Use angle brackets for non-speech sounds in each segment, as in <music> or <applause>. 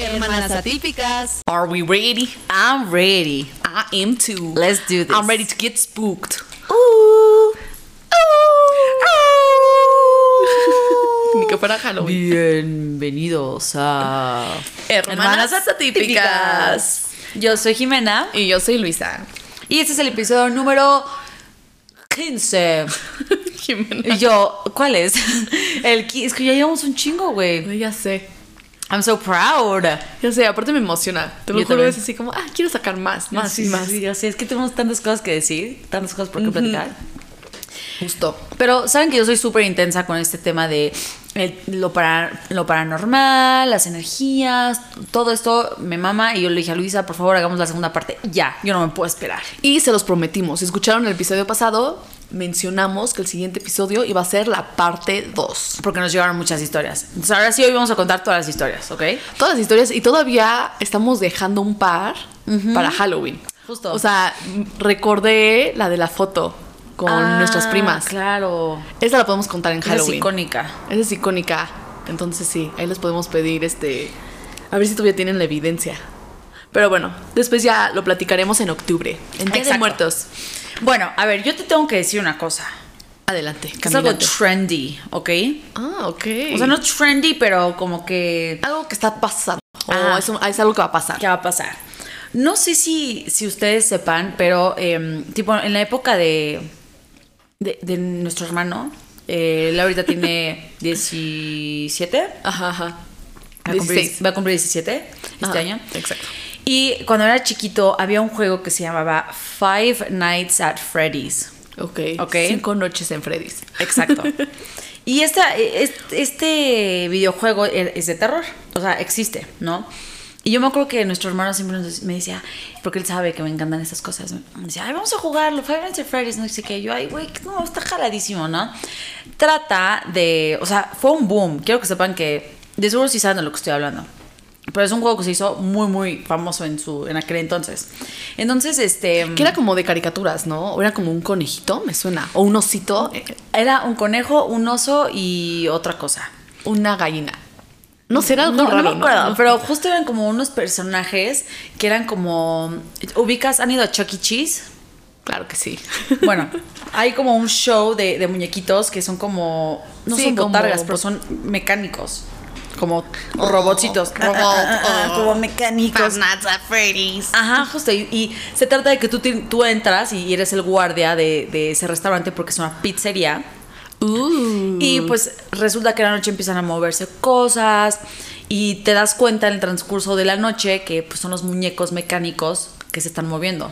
Hermanas atípicas. Are we ready? I'm ready. I am too. Let's do this. I'm ready to get spooked. Ooh. <laughs> Ni que fuera Halloween. Bienvenidos a Hermanas atípicas. Yo soy Jimena Y yo soy Luisa. y este es el episodio número 15. <laughs> Jimena. Y yo, ¿cuál es? <laughs> El es que ya llevamos un chingo, güey. Ya sé. I'm so proud. Ya sé, aparte me emociona. Te lo Yo juro, también. es así como, ah, quiero sacar más, más Sí, y más. sí, sé, es que tenemos tantas cosas que decir, tantas cosas por qué platicar. Justo. Pero saben que yo soy súper intensa con este tema de el- lo, para, lo paranormal, las energías, todo esto me mama. Y yo le dije a Luisa, por favor, hagamos la segunda parte. Ya, yo no me puedo esperar. Y se los prometimos. Si escucharon el episodio pasado, mencionamos que el siguiente episodio iba a ser la parte 2. Porque nos llegaron muchas historias. Entonces ahora sí, hoy vamos a contar todas las historias, ¿ok? Todas las historias y todavía estamos dejando un par para Halloween. Justo. O sea, recordé la de la foto con Ah, nuestras primas. Claro. Esa la podemos contar en Esa Halloween. Es icónica. Esa es icónica. Entonces sí, ahí les podemos pedir este. A ver si todavía tienen la evidencia. Pero bueno, después ya lo platicaremos en octubre. En Día de. Muertos. Bueno, a ver, yo te tengo que decir una cosa. Adelante. Que es algo trendy, ¿ok? Ah, ok. O sea, no trendy, pero como que Algo que está pasando. O Ah. es, un- es algo que va a pasar. ¿Qué va a pasar? No sé si, si ustedes sepan, pero em, tipo en la época de, de, de nuestro hermano, eh, él ahorita tiene <laughs> 17, Ajá, ajá. va a cumplir, 16. va a cumplir 17 este Ajá, año. Exacto. Y cuando era chiquito había un juego que se llamaba Five Nights at Freddy's. Ok. Ok. Cinco noches en Freddy's. Exacto. <laughs> Y esta, es- este videojuego e- es de terror, o sea, existe, ¿no? Y yo me acuerdo que nuestro hermano siempre nos- me decía, porque él sabe que me encantan estas cosas, me decía, ay, vamos a jugarlo, Five Nights at Freddy's, no sé qué. Yo, ay, güey, no, está jaladísimo, ¿no? Trata de, o sea, fue un boom. Quiero que sepan que, de seguro sí saben de lo que estoy hablando. Pero es un juego que se hizo muy, muy famoso en, su, en aquel entonces. Entonces, este... Que era como de caricaturas, ¿no? Era como un conejito, me suena. O un osito. Era un conejo, un oso y otra cosa. Una gallina. No sé, era algo No, no me acuerdo, ¿no? pero justo eran como unos personajes que eran como. ¿Ubicas? ¿Han ido a Chuck E. Cheese? Claro que sí. <laughs> Bueno, hay como un show de, de muñequitos que son como. No Sí, son como- botargas, pero son mecánicos. Como Oh, robotcitos. robot, Ah, ah, ah, oh. como mecánicos. Ajá, justo. Y, y se trata de que tú, tú entras y eres el guardia de, de ese restaurante porque es una pizzería. Uh. Y pues resulta que la noche empiezan a moverse cosas y te das cuenta en el transcurso de la noche que pues, son los muñecos mecánicos que se están moviendo.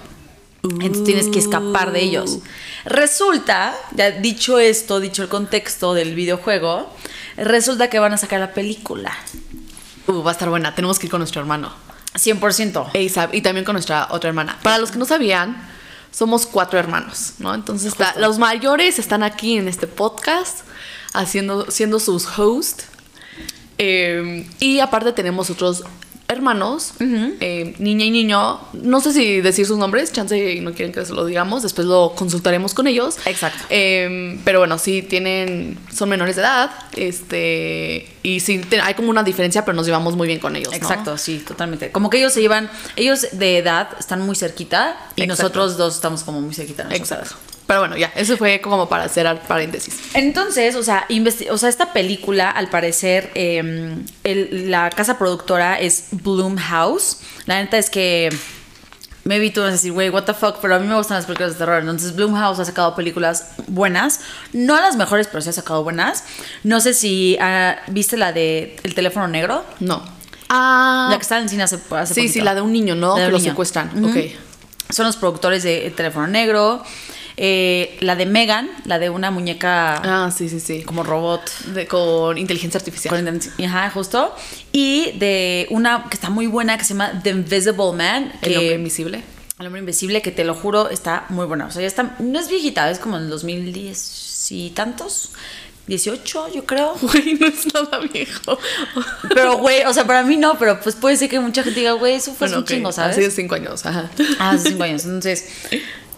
Entonces tienes que escapar de ellos. Resulta, ya dicho esto, dicho el contexto del videojuego, resulta que van a sacar la película. Uh, va a estar buena. Tenemos que ir con nuestro hermano. 100%. ASAP, y también con nuestra otra hermana. Para los que no sabían, somos cuatro hermanos, ¿no? Entonces, está- los mayores están aquí en este podcast, haciendo, siendo sus hosts. Eh, y aparte tenemos otros hermanos, eh, niña y niño. No sé si decir sus nombres, chance y no quieren que se lo digamos, después lo consultaremos con ellos. Exacto. Eh, pero bueno, sí tienen, son menores de edad, este, y sí te- hay como una diferencia, pero nos llevamos muy bien con ellos. ¿no? Exacto, sí, totalmente. Como que ellos se llevan, ellos de edad están muy cerquita y Exacto. nosotros dos estamos como muy cerquita. Exacto. Pero bueno, ya, eso fue como para hacer al paréntesis. Entonces, o sea, o sea, esta película, al parecer, eh, el- la casa productora es Bloomhouse. La neta es que me vi tú vas a decir, güey, what the fuck, pero a mí me gustan las películas de terror. Entonces, Bloomhouse ha sacado películas buenas, no las mejores, pero sí ha sacado buenas. No sé si ah, viste la de El teléfono negro, No. Ah. la que estaba en cine hace, hace sí, poquito. sí, la de un niño, ¿no? La de que lo niño. secuestran. Ujú. Ok. Son los productores de El teléfono negro. Eh, la de Megan, la de una muñeca Ah, sí, sí, sí. como robot. De- con inteligencia artificial. Con inteligencia- Ajá, justo. Y de una que está muy buena que se llama The Invisible Man. El que- hombre invisible. El hombre invisible, que te lo juro, está muy buena. O sea, ya está. No es viejita, es como en 2010 y tantos. 18, yo creo. <laughs> Güey, no es nada viejo. <laughs> Pero, güey, o sea, para mí no, pero pues puede ser que mucha gente diga, güey, eso fue Bueno, un chingo, ¿sabes? Hace Ah, cinco años, ajá. Ah, hace cinco años. Entonces,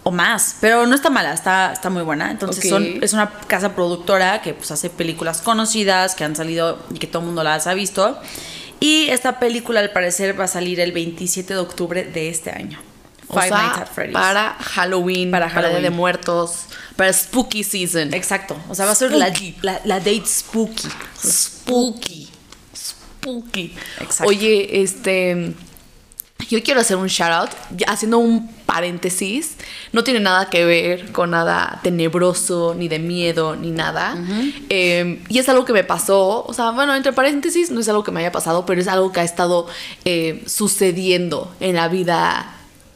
o más. Pero no está mala, está, está muy buena. Entonces, Ok. son, es una casa productora que pues hace películas conocidas, que han salido y que todo el mundo las ha visto. Y esta película al parecer va a salir el 27 de octubre de este año. O sea, para Halloween, para, Para Día de Halloween. Muertos, para Spooky Season. Exacto. O sea, va a ser la, la, la date spooky. Spooky. Spooky. Exacto. Oye, este. Yo quiero hacer un shout out, haciendo un paréntesis. No tiene nada que ver con nada tenebroso, ni de miedo, ni nada. Eh, y es algo que me pasó. O sea, bueno, entre paréntesis, no es algo que me haya pasado, pero es algo que ha estado eh, sucediendo en la vida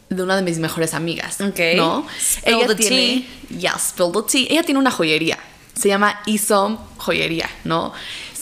de una de mis mejores amigas. Ok. ¿No? Spill Ella the tiene. Ya, spill the tea. Ella tiene una joyería. Se llama Isom Joyería, ¿no?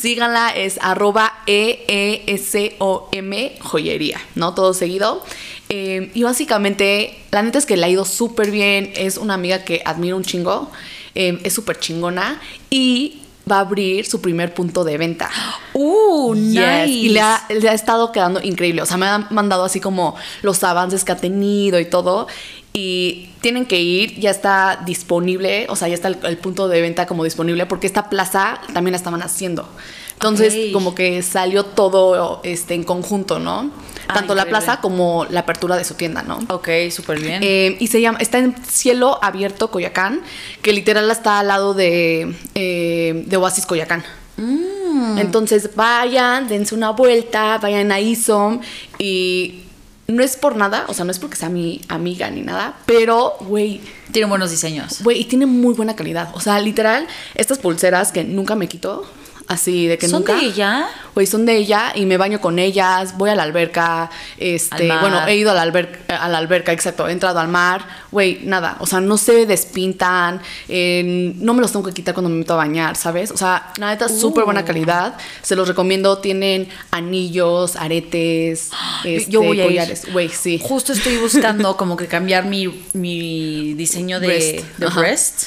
Síganla, es arroba E E-E-S-O-M joyería, ¿no? Todo seguido. Eh, y básicamente, la neta es que le ha ido súper bien. Es una amiga que admiro un chingo. Eh, es súper chingona. Y va a abrir su primer punto de venta. <gasps> Uh, Yes, nice. Y le ha, le ha estado quedando increíble. O sea, me han mandado así como los avances que ha tenido y todo. Y tienen que ir, ya está disponible, o sea, ya está el, el punto de venta como disponible, porque esta plaza también la estaban haciendo. Entonces, como que salió todo este, en conjunto, ¿no? Ah, Tanto la plaza como la apertura de su tienda, ¿no? Ok, súper bien. Eh, y se llama, está en Cielo Abierto Coyacán, que literal está al lado de, eh, de Oasis Coyacán. Mm. Entonces vayan, dense una vuelta, vayan a ISOM y no es por nada, o sea, no es porque sea mi amiga ni nada, pero, güey, Tiene buenos diseños. güey, y tiene muy buena calidad. O sea, literal, estas pulseras que nunca me quito, así de que ¿Son nunca. de ella? Güey, son de ella y me baño con ellas, voy a la alberca, este, Al bueno, he ido a la, alber- a la alberca, exacto, he entrado al mar, güey, nada, o sea, no se despintan, eh, no me los tengo que quitar cuando me meto a bañar, ¿sabes? O sea, la neta, súper buena Uh. calidad, se los recomiendo, tienen anillos, aretes, <gasps> este, yo voy a ir. collares, güey, sí. Justo estoy buscando como que cambiar mi, mi diseño de Breast. De breast.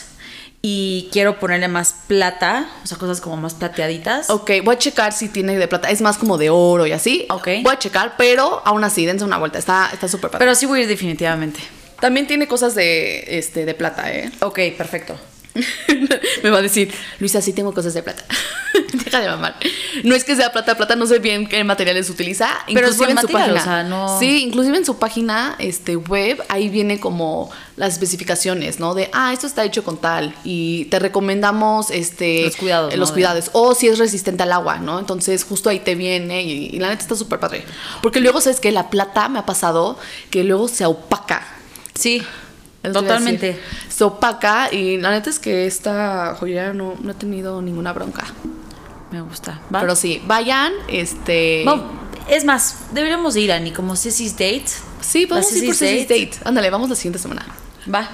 Y quiero ponerle más plata, o sea, cosas como más plateaditas. Ok, voy a checar si tiene de plata. Es más como de oro y así. Ok. Voy a checar, pero aún así, dense una vuelta. Está está súper padre. Pero sí voy a ir definitivamente. También tiene cosas de, este, de plata, ¿eh? Ok, perfecto. <laughs> Me va a decir, Luisa, sí tengo cosas de plata. <laughs> Deja de mamar. No es que sea plata, plata, no sé bien qué materiales utiliza. Pero es buen en su material, página. o sea, no- Sí, inclusive en su página este, web, ahí viene como las especificaciones, ¿no? De, ah, esto está hecho con tal. Y te recomendamos este, Los cuidados, eh. Los cuidados. O si es resistente al agua, ¿no? Entonces, justo ahí te viene y, y la neta está súper padre. Porque luego, ¿sabes que La plata me ha pasado que luego se opaca. Sí, totalmente. Se opaca y la neta es que esta joyería no, no ha tenido ninguna bronca. Me gusta. ¿Va? Pero sí, vayan, este... Es más, deberíamos de ir a ni como Ceci's Date. Sí, vamos a ir por Ceci's Date. Ándale, vamos la siguiente semana. Va.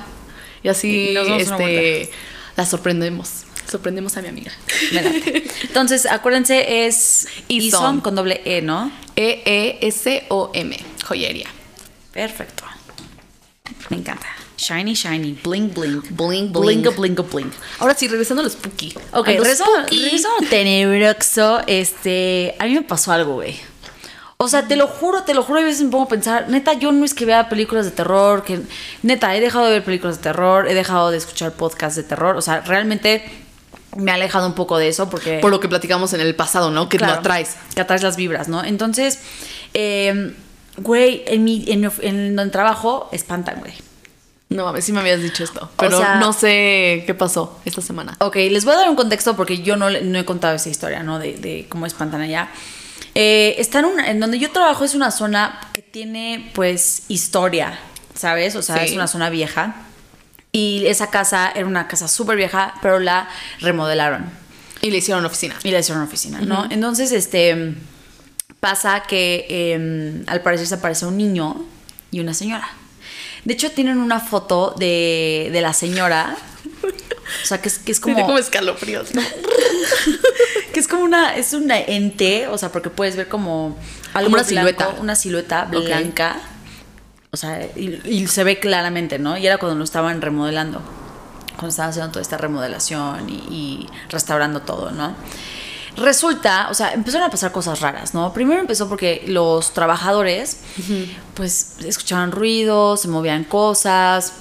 Y así, Y nos este, la sorprendemos. Sorprendemos a mi amiga. <laughs> Entonces, acuérdense, es Isom. Con doble E, ¿no? E-E-S-O-M, joyería. Perfecto. Me encanta. Shiny, shiny, bling, bling. Bling, bling. Blinga, blinga, bling. Ahora sí, regresando a los spooky. Ok, regresando a lo tenebroso, este, a mí me pasó algo, güey. O sea, te lo juro, te lo juro, a veces me pongo a pensar, neta, yo no es que vea películas de terror, que neta, he dejado de ver películas de terror, he dejado de escuchar podcasts de terror, o sea, realmente me ha alejado un poco de eso porque... Por lo que platicamos en el pasado, ¿no? Que Claro, lo atraes. Que atraes las vibras, ¿no? Entonces, eh, güey, en mi, en, en donde trabajo, espantan, güey. No mames, sí me habías dicho esto. Pero sea- no sé qué pasó esta semana. Ok, les voy a dar un contexto porque yo no, le- no he contado esa historia, ¿no? De, de cómo espantan allá. Eh, está en, una, en donde yo trabajo es una zona que tiene, pues, historia, ¿sabes? O sea, Sí. es una zona vieja. Y esa casa era una casa súper vieja, pero la remodelaron Y le hicieron oficina. y la hicieron oficina, ¿no? Entonces, este, pasa que eh, al parecer se aparece un niño y una señora. De hecho, tienen una foto de, de la señora. O sea, que es, que es como... Tiene como escalofríos. ¿no? <laughs> Que es como una, es una ente, o sea, porque puedes ver como algo Como una blanco, silueta. una silueta blanca. O sea, y, y se ve claramente, ¿no? Y era cuando lo estaban remodelando. Cuando estaban haciendo toda esta remodelación y, y restaurando todo, ¿no? Resulta, o sea, empezaron a pasar cosas raras, ¿no? Primero empezó porque los trabajadores, pues, escuchaban ruidos, se movían cosas,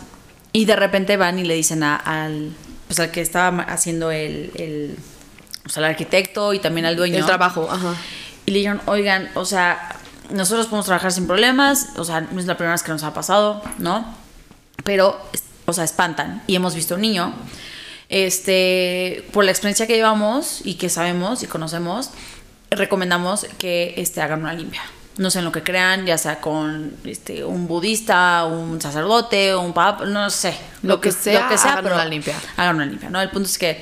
y de repente van y le dicen a- al, pues, al que estaba haciendo el, el, o sea, al arquitecto y también al dueño. El trabajo, ajá. Y y le dijeron, oigan, o sea, nosotros podemos trabajar sin problemas, o sea, no es la primera vez que nos ha pasado, ¿no? Pero, o sea, espantan. Y hemos visto un niño, este, por la experiencia que llevamos y que sabemos y conocemos, recomendamos que este, hagan una limpia. No sé en lo que crean, ya sea con este, un budista, un sacerdote, un papa, no sé. Lo que sea, lo que sea hagan pero una limpia. Hagan una limpia, ¿no? El punto es que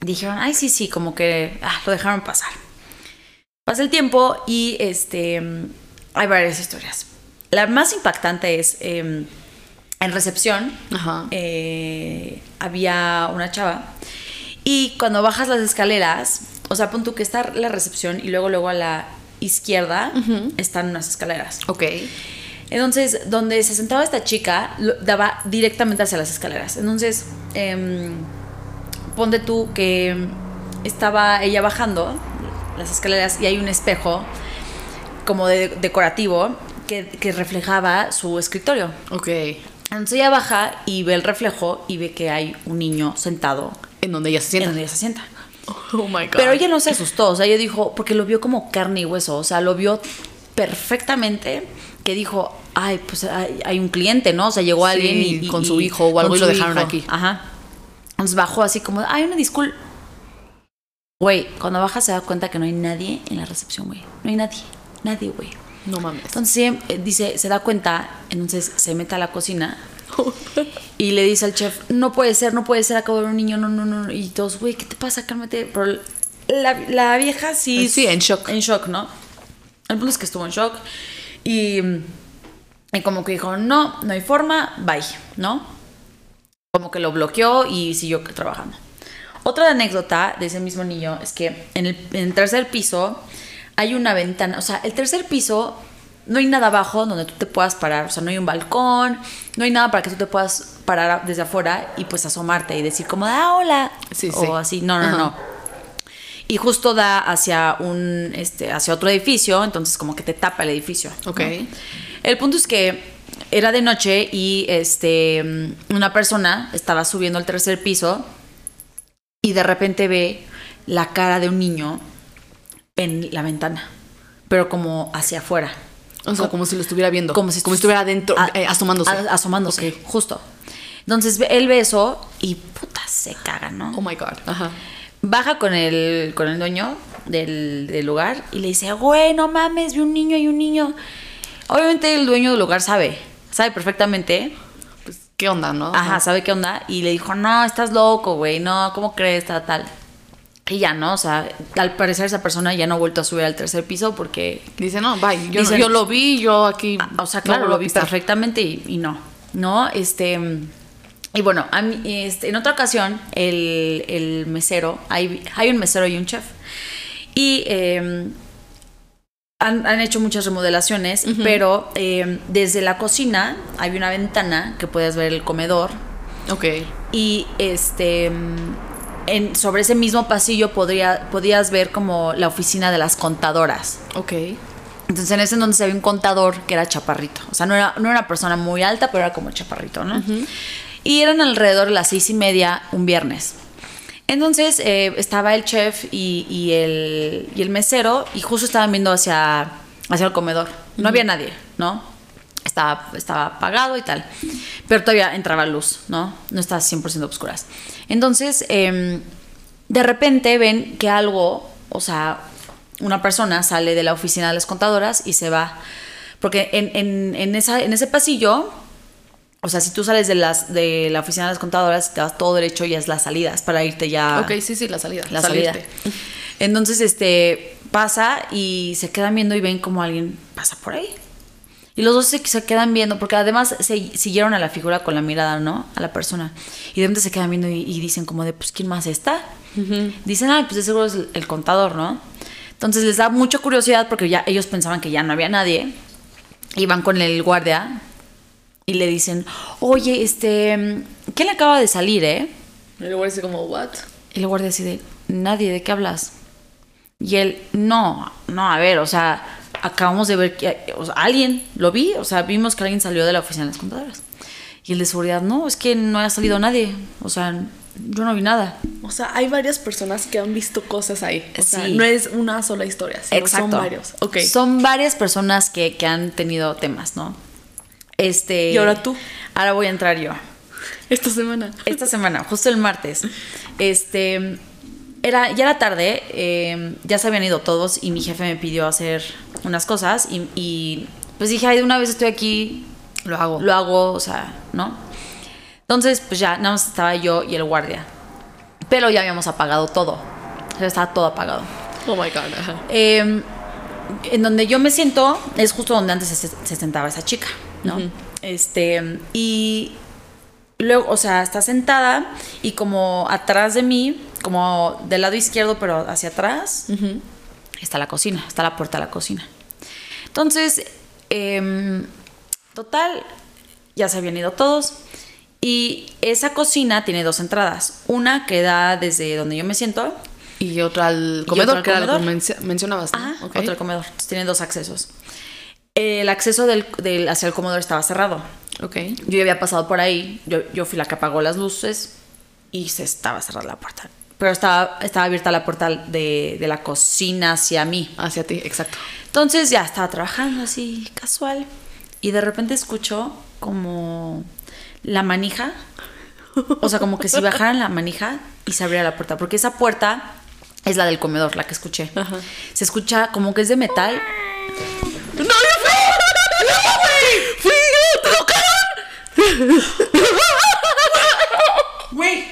dijeron, ay, sí, sí, como que ah, lo dejaron pasar. Pasa el tiempo y este, hay varias historias. La más impactante es eh, en recepción Ajá. eh, había una chava y cuando bajas las escaleras, o sea, pon tú que está la recepción y luego luego a la izquierda están unas escaleras. Ok. Entonces, donde se sentaba esta chica, lo- daba directamente hacia las escaleras. Entonces, em, ponte tú que estaba ella bajando las escaleras y hay un espejo como de, decorativo que, que reflejaba su escritorio. Ok. Entonces ella baja y ve el reflejo y ve que hay un niño sentado En donde ella se en sienta. donde ella se sienta. <laughs> Oh my god. Pero ella no se asustó, o sea, ella dijo, porque lo vio como carne y hueso, o sea, lo vio perfectamente, que dijo, ay, pues hay, hay un cliente, ¿no? O sea, llegó Sí, alguien y, y- con su hijo o algo y lo dejaron hijo. aquí. Ajá. Entonces bajó así como, ay, una disculpa. Güey, cuando baja se da cuenta que no hay nadie en la recepción, güey. No hay nadie, nadie, güey. No mames. Entonces eh, dice, se da cuenta, entonces se mete a la cocina y le dice al chef, no puede ser, no puede ser, acabo de ver un niño, no, no, no. Y todos, güey, ¿qué te pasa? Cálmate. Pero la, la vieja sí... Sí, en shock. En shock, ¿no? El punto es que estuvo en shock y, y como que dijo, no, no hay forma, bye, ¿no? Como que lo bloqueó y siguió trabajando. Otra anécdota de ese mismo niño es que en el, en el tercer piso hay una ventana, o sea, el tercer piso no hay nada abajo donde tú te puedas parar, o sea, no hay un balcón, no hay nada para que tú te puedas parar desde afuera y pues asomarte y decir como, ah, hola, Sí, o sí. así, no, no, Ajá. no. Y justo da hacia un, este, hacia otro edificio, entonces como que te tapa el edificio. ¿no? Ok. El punto es que era de noche y este, una persona estaba subiendo al tercer piso y de repente ve la cara de un niño en la ventana, pero como hacia afuera. O sea, como si lo estuviera viendo. Como si, estuviera adentro, a- eh, asomándose. a- asomándose, Ok. justo. Entonces él ve eso y puta se caga, ¿no? Oh my god. Ajá. Baja con el, con el dueño del, del lugar y le dice, güey, no mames, vi un niño y un niño. Obviamente el dueño del lugar sabe, sabe perfectamente. Pues, ¿qué onda, no? Ajá, sabe qué onda. Y le dijo, no, estás loco, güey, no, ¿cómo crees? Tal, tal. Y ya, ¿no? O sea, al parecer esa persona ya no ha vuelto a subir al tercer piso porque Dice, no, bye. Yo, Dicen- yo lo vi, yo aquí. Ah, o sea, claro, lo vi perfectamente y, y no. No, este. Y bueno, a mí, este, en otra ocasión, el, el mesero, hay, hay un mesero y un chef. Y eh, han, han hecho muchas remodelaciones, pero eh, desde la cocina hay una ventana que puedes ver el comedor. Ok. Y este. En, sobre ese mismo pasillo podría, podías ver como la oficina de las contadoras. Ok. Entonces en ese entonces había un contador que era chaparrito. O sea, no era, no era una persona muy alta, pero era como chaparrito, ¿no? Y eran alrededor de las seis y media un viernes. Entonces eh, estaba el chef y, y el, y el mesero y justo estaban viendo hacia, hacia el comedor. No había nadie, ¿no? Estaba, estaba apagado y tal. Pero todavía entraba luz, ¿no? No estaba 100% oscuras. Entonces, em, de repente ven que algo, o sea, una persona sale de la oficina de las contadoras y se va. Porque en, en, en esa, en ese pasillo, o sea, si tú sales de, las, de la oficina de las contadoras, te vas todo derecho y es las salidas para irte ya. Ok, sí, sí, la salida. La salirte. salida. Entonces, este, pasa y se quedan viendo y ven como alguien pasa por ahí. Y los dos se, se quedan viendo, porque además se siguieron a la figura con la mirada, ¿no? A la persona. Y de repente se quedan viendo y, y dicen como de, pues, ¿quién más está? Dicen, ah, pues de seguro es el, el contador, ¿no? Entonces les da mucha curiosidad porque ya ellos pensaban que ya no había nadie. Y van con el guardia y le dicen, oye, este, ¿quién acaba de salir, eh? Y luego dice como, what? Y el guardia de, nadie, ¿de qué hablas? Y él, no, no, a ver, o sea, acabamos de ver que o sea, alguien, lo vi, o sea, vimos que alguien salió de la oficina de las computadoras. Y el de seguridad, no, es que no ha salido nadie, o sea, yo no vi nada. O sea, hay varias personas que han visto cosas ahí. O sea, no es una sola historia, sino son varios. Ok. Son varias personas que, que han tenido temas, ¿no? Este. ¿Y ahora tú? Ahora voy a entrar yo. Esta semana. Esta semana, justo el martes. Este. Era, ya era tarde, eh, ya se habían ido todos y mi jefe me pidió hacer unas cosas y, y, pues dije, ay, de una vez estoy aquí, Lo hago. lo hago, o sea, ¿no? Entonces, pues ya, nada más estaba yo y el guardia. Pero ya habíamos apagado todo. O sea, estaba todo apagado. Oh my god. Eh, en donde yo me siento es justo donde antes se, se sentaba esa chica, ¿no? Este, y luego, o sea, está sentada y como atrás de mí, como del lado izquierdo, pero hacia atrás, está la cocina, está la puerta de la cocina. Entonces, em, total, ya se habían ido todos. Y esa cocina tiene dos entradas. Una que da desde donde yo me siento Y otra al comedor, otra al que era lo que comedor. menci- mencionabas, ¿no? Ok. otro comedor. Entonces, tiene dos accesos. El acceso del, del- hacia el comedor estaba cerrado. Ok. Yo ya había pasado por ahí. Yo, yo fui la que apagó las luces y se estaba cerrada la puerta. Pero estaba, estaba abierta la puerta de, de la cocina hacia mí. Hacia ti, exacto. Entonces ya estaba trabajando así, casual. Y de repente escucho como la manija. O sea, como que si bajaran la manija y se abriera la puerta. Porque esa puerta es la del comedor, la que escuché. Ajá. Se escucha como que es de metal. ¡No, yo fui! ¡No, güey! ¡Fui! ¡Te lo Güey,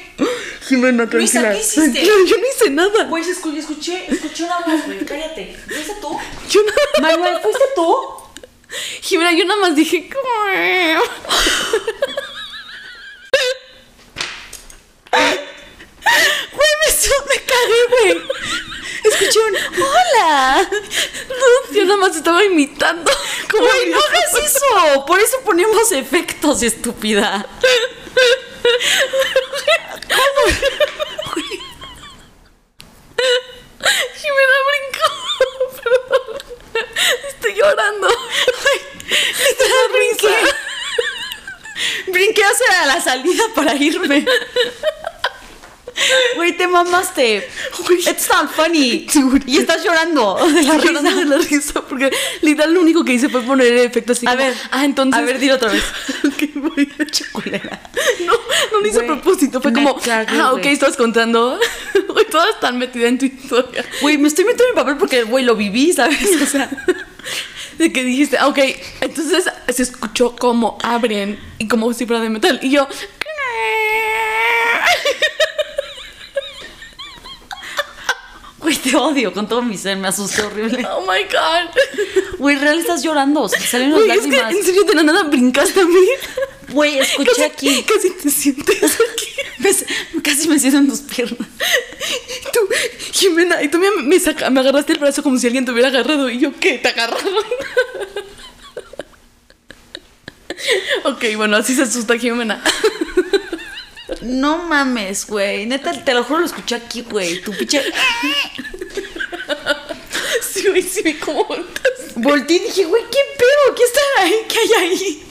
Jimena, Luisa, tranquila. ¿qué hiciste? Tranquila, Yo no hice nada. güey, escuché, escuché, escuché una voz, güey. Cállate. ¿Fuiste tú? Yo no... Manuel, ¿fuiste tú? Jimena, yo nada más dije... Güey, me, me cagué, güey. Escuché un hola. No, yo nada más estaba imitando. ¿Cómo Güey, no hagas eso. Por eso ponemos efectos, estúpida. Jimena brincó. <laughs> Perdón. Estoy llorando. Literal, brinqué. Brinqué hacia la salida para irme. Güey, te mamaste. Güey. It's not funny. <laughs> Y estás llorando. <laughs> De la risa. de la risa porque literal lo único que hice fue poner el efecto así A como, ver, ah entonces a ver, dilo otra vez. <laughs> Ok, voy. Culera. no no lo hice a propósito fue como cagué, ah ok güey. estabas contando güey todas están metidas en tu historia Güey, me estoy metiendo en mi papel porque, güey, lo viví, ¿sabes? O sea, de que dijiste ok entonces se escuchó como abren y como si fuera de metal y yo güey, te odio con todo mi ser, me asusté horrible. oh my god Güey, real estás llorando, salen las Güey, es que lágrimas. en serio de la nada brincaste a mí Güey, escuché casi, aquí. casi te sientes aquí Me- casi me siento en tus piernas. Y tú, Jimena, y tú me, me, saca- me agarraste el brazo como si alguien te hubiera agarrado. Y yo, ¿qué? ¿Te agarraron? ok, bueno, así se asusta Jimena. No mames, güey. Neta, te lo juro, lo escuché aquí, güey. Tu pinche. Sí, güey, sí, cómo volteas. Volté y dije, güey, ¿qué pedo? ¿Qué está ahí? ¿Qué hay ahí?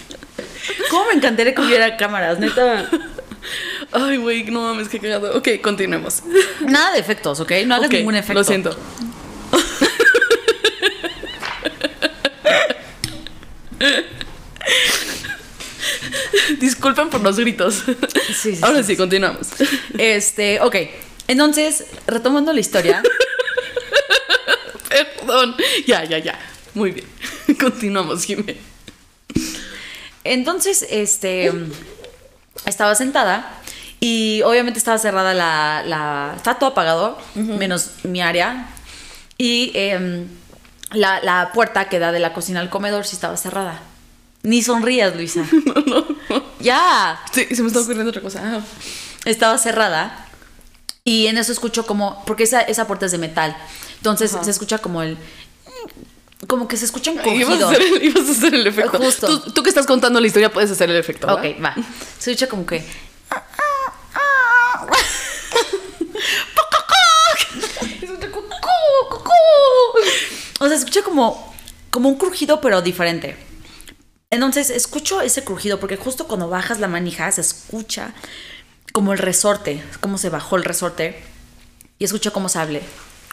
¿Cómo me encantaría que hubiera cámaras? Neta. <laughs> Ay, güey, no mames, qué cagado. Ok, continuemos. Nada de efectos, ¿ok? No hagas ningún efecto. Lo siento. <laughs> Disculpen por los gritos. Sí, sí, Ahora sí. sí, continuamos. Este, ok. Entonces, retomando la historia. <laughs> Perdón. Ya, ya, ya. Muy bien. <laughs> Continuamos, Jimena. Entonces, este. Estaba sentada y obviamente estaba cerrada la. la estaba todo apagado, menos mi área. Y em, la, la puerta que da de la cocina al comedor sí estaba cerrada. Ni sonrías, Luisa. No, <laughs> no, no. Ya. Sí, se me está ocurriendo otra cosa. Estaba cerrada. Y en eso escucho como. Porque esa, esa puerta es de metal. Entonces Ajá. se escucha como el. Como que se escucha un <laughs> Ibas a, crujido. hacer el, ibas a hacer el efecto. Justo. Tú, tú que estás contando la historia puedes hacer el efecto. ¿va? Ok, va. Se escucha como que. O sea, se escucha como, como un crujido, pero diferente. Entonces, escucho ese crujido porque justo cuando bajas la manija se escucha como el resorte, cómo se bajó el resorte. Y escucho cómo se abre,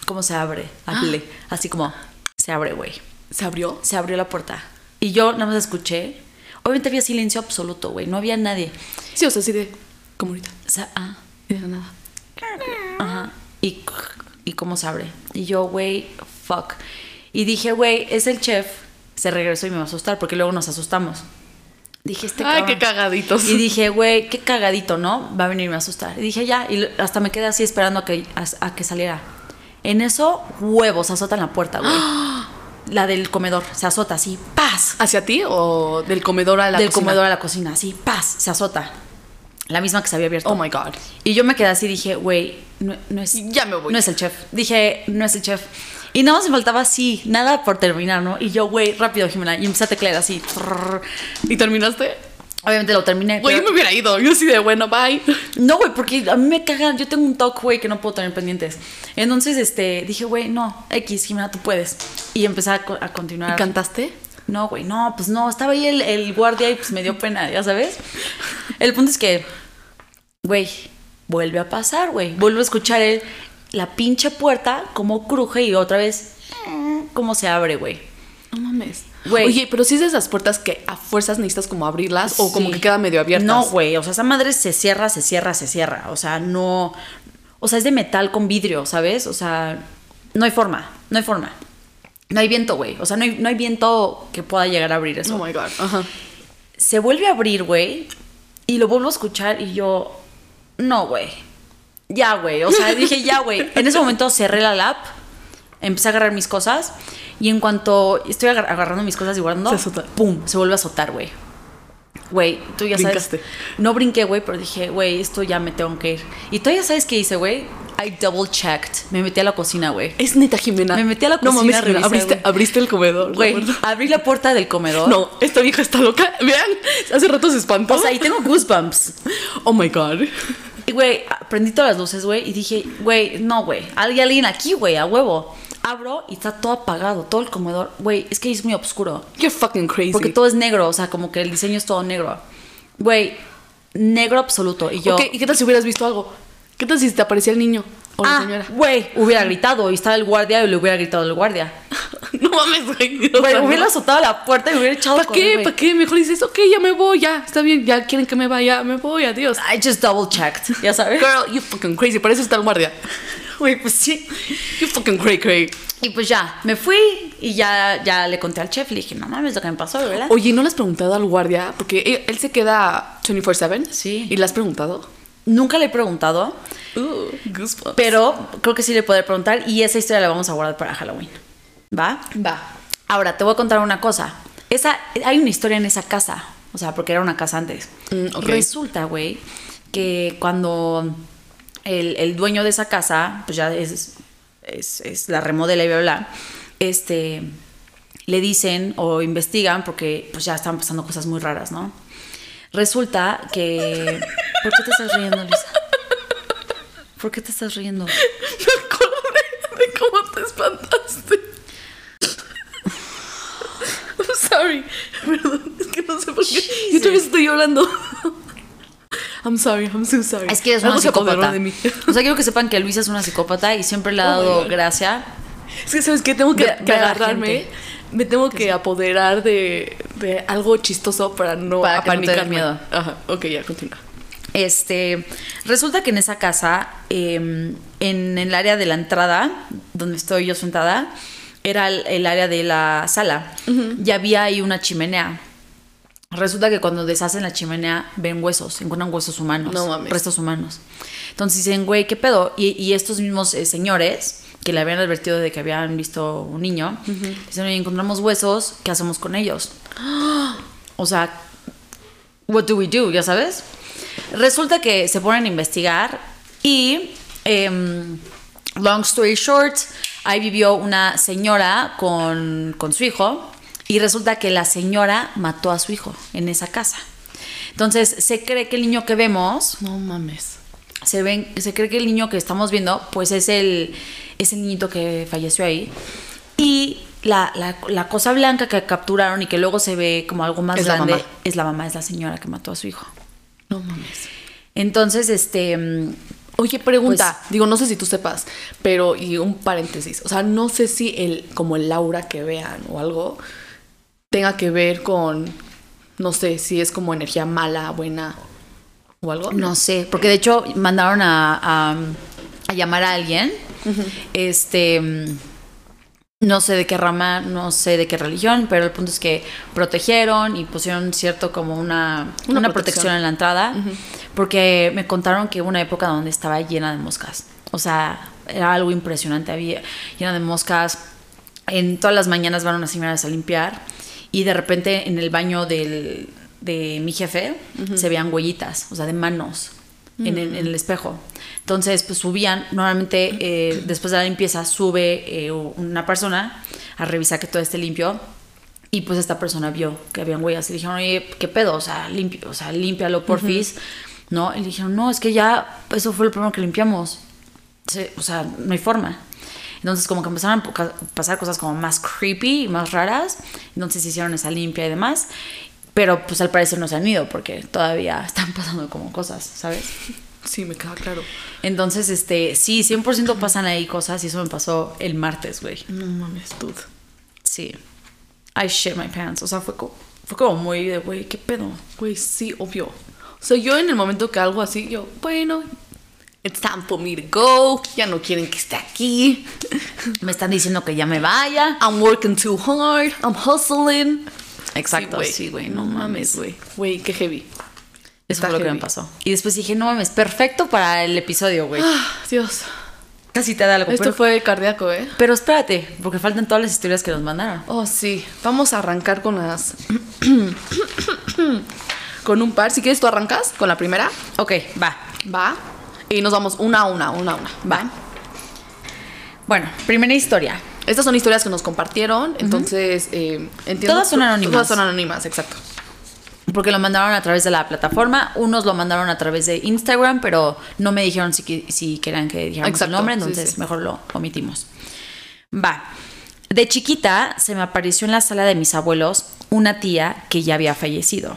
cómo se abre, hable, así como se abre, güey. ¿Se abrió? Se abrió la puerta. Y yo nada más escuché. Obviamente había silencio absoluto, güey. No había nadie. Sí, o sea, así de. Como ahorita. O sea, ah, Y de nada. Ajá. Y, y cómo se abre. Y yo, güey, fuck. Y dije, güey, es el chef. Se regresó y me va a asustar porque luego nos asustamos. Dije, este Ay, cabrón. qué cagaditos. Y dije, güey, qué cagadito, ¿no? Va a venirme a asustar. Y dije, ya. Y hasta me quedé así esperando a que, a, a que saliera. En eso, huevos, azotan la puerta, güey. <gasps> La del comedor. Se azota así, paz. ¿Hacia ti o del comedor a la del cocina? comedor a la cocina, así, paz. Se azota. La misma que se había abierto. Oh my god. Y yo me quedé así y dije, güey, no, no es. Ya me voy. No es el chef. Dije, no es el chef. Y nada más me faltaba así, nada por terminar, ¿no? Y yo, güey, rápido, Jimena. Y empecé a teclear así. ¿Y terminaste? Obviamente lo terminé. Güey, yo pero- me hubiera ido. Yo así de, bueno, bye. <laughs> No, güey, porque a mí me cagan. Yo tengo un talk, güey, que no puedo tener pendientes. Entonces, este, dije, güey, no, X, Jimena, tú puedes. Y empecé a, co- a continuar. ¿Y cantaste? No, güey, no, pues no, estaba ahí el, el guardia y pues me dio pena, ya sabes. El punto es que, güey, vuelve a pasar, güey. Vuelvo a escuchar el, la pinche puerta como cruje y otra vez cómo se abre, güey. No mames. Güey. Oye, pero si es de esas puertas que a fuerzas necesitas como abrirlas o como Sí. que queda medio abiertas. No, güey, o sea, esa madre se cierra, se cierra, se cierra. O sea, no. O sea, es de metal con vidrio, ¿sabes? O sea, no hay forma, no hay forma. No hay viento, güey. O sea, no hay, no hay viento que pueda llegar a abrir eso. Oh my god. Ajá. se vuelve a abrir, güey, y lo vuelvo a escuchar y yo, no, güey. Ya, güey. O sea, dije, ya, güey. En ese momento cerré la lap, empecé a agarrar mis cosas y en cuanto estoy agar- agarrando mis cosas y guardando, Se pum, se vuelve a azotar, güey. Güey, tú ya Brincaste. sabes. No brinqué, güey, pero dije, güey, esto ya me tengo que ir. Y tú ya sabes qué hice, güey. I double checked. Me metí a la cocina, güey. Es neta, Jimena. Me metí a la No cocina, mames, Jimena, revisé, abriste, el comedor. Güey, abrí la puerta del comedor. No, esta vieja está loca. Vean, hace rato se espantó. O sea, y tengo goosebumps. Oh my god. Y, güey, prendí todas las luces, güey, y dije, güey, no, güey, hay alguien aquí, güey, a huevo. Abro y está todo apagado, todo el comedor. Güey, es que es muy oscuro. You're fucking crazy. Porque todo es negro, o sea, como que el diseño es todo negro. Güey, negro absoluto. Y yo. Ok, ¿y qué tal si hubieras visto algo? ¿Qué tal si te aparecía el niño o la ah, señora? güey, hubiera gritado y estaba el guardia y le hubiera gritado al guardia. <laughs> no mames, güey. Güey, hubiera azotado la puerta y hubiera echado ¿Para qué? ¿Para qué? Mejor dices, ok, ya me voy, ya, está bien, ya quieren que me vaya, me voy, adiós. I just double checked, ya sabes. Girl, you fucking crazy, para eso está el guardia. <laughs> Güey, pues sí. You fucking cray cray. Y pues ya, me fui y ya, ya le conté al chef. Le dije, no mames lo que me pasó, ¿verdad? Oye, ¿no le has preguntado al guardia? Porque él, él se queda 24-7. Sí. ¿Y le has preguntado? Nunca le he preguntado, Uh, goosebumps. pero creo que sí le podré preguntar y esa historia la vamos a guardar para Halloween. ¿Va? Va. Ahora, te voy a contar una cosa. Esa, hay una historia en esa casa, o sea, porque era una casa antes. Mm, ok. Resulta, güey, que cuando el, el dueño de esa casa, pues ya es, es, es la remodela y bla, bla, bla, este, le dicen o investigan porque pues ya están pasando cosas muy raras, ¿no? Resulta que... ¿Por qué te estás riendo, Lisa? ¿Por qué te estás riendo? Me acordé de cómo te espantaste. <laughs> I'm sorry. Perdón, es que no sé por qué. Yo todavía estoy llorando. I'm sorry, I'm so sorry. Es que eres una psicópata. de mí. O sea, quiero que sepan que Luisa es una psicópata y siempre le ha Oh dado gracia. Es que, ¿sabes qué? Tengo que, agarrarme. Me tengo que apoderar de, de algo chistoso para no Para que no miedo. Ajá, ok, ya, continúa. Este, resulta que en esa casa, eh, en el área de la entrada, donde estoy yo sentada, era el, el área de la sala. Y había ahí una chimenea. Resulta que cuando deshacen la chimenea ven huesos, encuentran huesos humanos, No mames. restos humanos. Entonces dicen, güey, ¿qué pedo? Y, y estos mismos eh, señores que le habían advertido de que habían visto un niño, dicen, oye, encontramos huesos, ¿qué hacemos con ellos? <gasps> O sea, what do we do? ¿Ya sabes? Resulta que se ponen a investigar y, em, long story short, ahí vivió una señora con, con su hijo y resulta que la señora mató a su hijo en esa casa. Entonces se cree que el niño que vemos, No mames. se, ven, se cree que el niño que estamos viendo, pues es el, es el niñito que falleció ahí. Y la, la- la cosa blanca que capturaron y que luego se ve como algo más Es grande es la mamá, es la señora que mató a su hijo. No mames. Entonces, este, mm, Oye, pregunta, digo, no sé si tú sepas, pero y un paréntesis, o sea, no sé si el como el aura que vean o algo tenga que ver con no sé si es como energía mala, buena o algo. no sé, porque de hecho mandaron a, a- a llamar a alguien, este, no sé de qué rama, no sé de qué religión, pero el punto es que protegieron y pusieron cierto como una, Una una, protección. protección. en la entrada, porque me contaron que hubo una época donde estaba llena de moscas. O sea, era algo impresionante, había llena de moscas. En todas las mañanas van unas señoras a limpiar y de repente en el baño del, de mi jefe se veían huellitas, o sea, de manos en, el, en el espejo. Entonces, pues subían, normalmente eh, <clears throat> después de la limpieza sube eh, una persona a revisar que todo esté limpio. Y pues esta persona vio que habían huellas y dijeron, oye, ¿qué pedo? O sea, limpio, o sea límpialo, porfis. ¿No? Y le dijeron, no, es que ya, eso fue lo primero que limpiamos. Sí, o sea, no hay forma. Entonces, como que empezaron a pasar cosas como más creepy y más raras. Entonces hicieron esa limpia y demás. Pero pues al parecer no se han ido porque todavía <laughs> están pasando como cosas, ¿sabes? Sí, me queda claro. Entonces, este, sí, 100% pasan ahí cosas y eso me pasó el martes, güey. No mames, dude. Sí. I shit my pants. O sea, fue como, fue como muy de, güey, ¿qué pedo? Güey, sí, obvio. O sea, yo en el momento que algo así, yo, bueno, it's time for me to go. Ya no quieren que esté aquí. <laughs> Me están diciendo que ya me vaya. I'm working too hard. I'm hustling. Exacto, sí, güey, no mames, güey. Güey, qué heavy. Eso Está fue lo que me pasó. Y después dije, no mames, perfecto para el episodio, güey. Ah, Dios. Casi te da algo. Esto pero, fue cardíaco, ¿eh? pero espérate, porque faltan todas las historias que nos mandaron. Oh, sí. Vamos a arrancar con las. <coughs> con un par. Si quieres, tú arrancas con la primera. Ok, va. Va. Y nos vamos una a una, una a una. Va. Bueno, primera historia. Estas son historias que nos compartieron, entonces eh, entiendo. Todas son anónimas. Todas son anónimas, exacto. Porque lo mandaron a través de la plataforma. Unos lo mandaron a través de Instagram, pero no me dijeron si, si querían que dijéramos Exacto, el nombre, sí, entonces sí. mejor lo omitimos. Va. De chiquita se me apareció en la sala de mis abuelos una tía que ya había fallecido.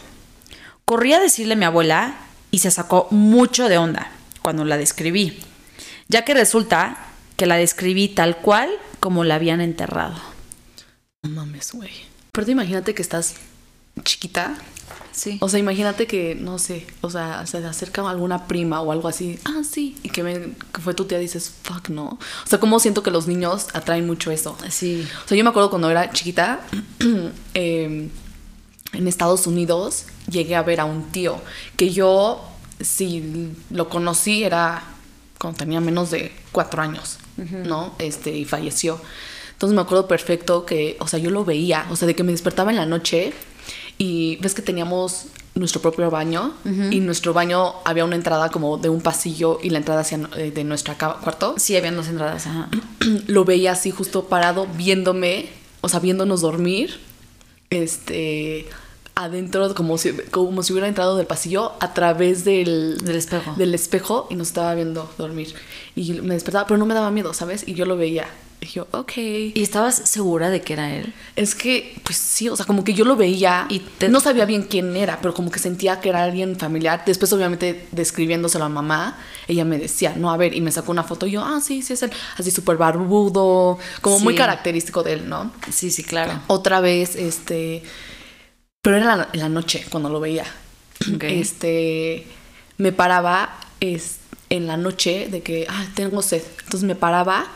Corrí a decirle a mi abuela y se sacó mucho de onda cuando la describí, ya que resulta que la describí tal cual como la habían enterrado. No mames, güey. Pero imagínate que estás chiquita. Sí. O sea, imagínate que, no sé, o sea, se te acerca alguna prima o algo así. Ah, sí. Y que, ven- que fue tu tía, dices, fuck, no. O sea, como siento que los niños atraen mucho eso. Sí. O sea, yo me acuerdo cuando era chiquita, eh, <clears throat> en Estados Unidos, llegué a ver a un tío que yo, si lo conocí, era cuando tenía menos de cuatro años, ¿no? Este, y falleció. Entonces me acuerdo perfecto que, o sea, yo lo veía, o sea, de que me despertaba en la noche y ves que teníamos nuestro propio baño y nuestro baño había una entrada como de un pasillo y la entrada hacia eh, de nuestro cuarto Sí, habían dos entradas. Ajá. <clears throat> lo veía así justo parado viéndome, o sea, viéndonos dormir, este, adentro como si, como si hubiera entrado del pasillo a través del, Del espejo. del espejo y nos estaba viendo dormir. Y me despertaba, pero no me daba miedo, ¿sabes? Y yo lo veía. Y yo, ok. ¿Y estabas segura de que era él? Es que, pues sí, o sea, como que yo lo veía Y te- no sabía bien quién era, pero como que sentía que era alguien familiar. Después, obviamente, describiéndoselo a mamá, ella me decía, no, a ver, y me sacó una foto y yo, ah, sí, sí, es él. Así súper barbudo, como muy característico de él, ¿no? Sí, sí, claro. Otra vez, este. Pero era la- en la noche cuando lo veía. Este. Me paraba es, en la noche de que, ah, tengo sed. Entonces me paraba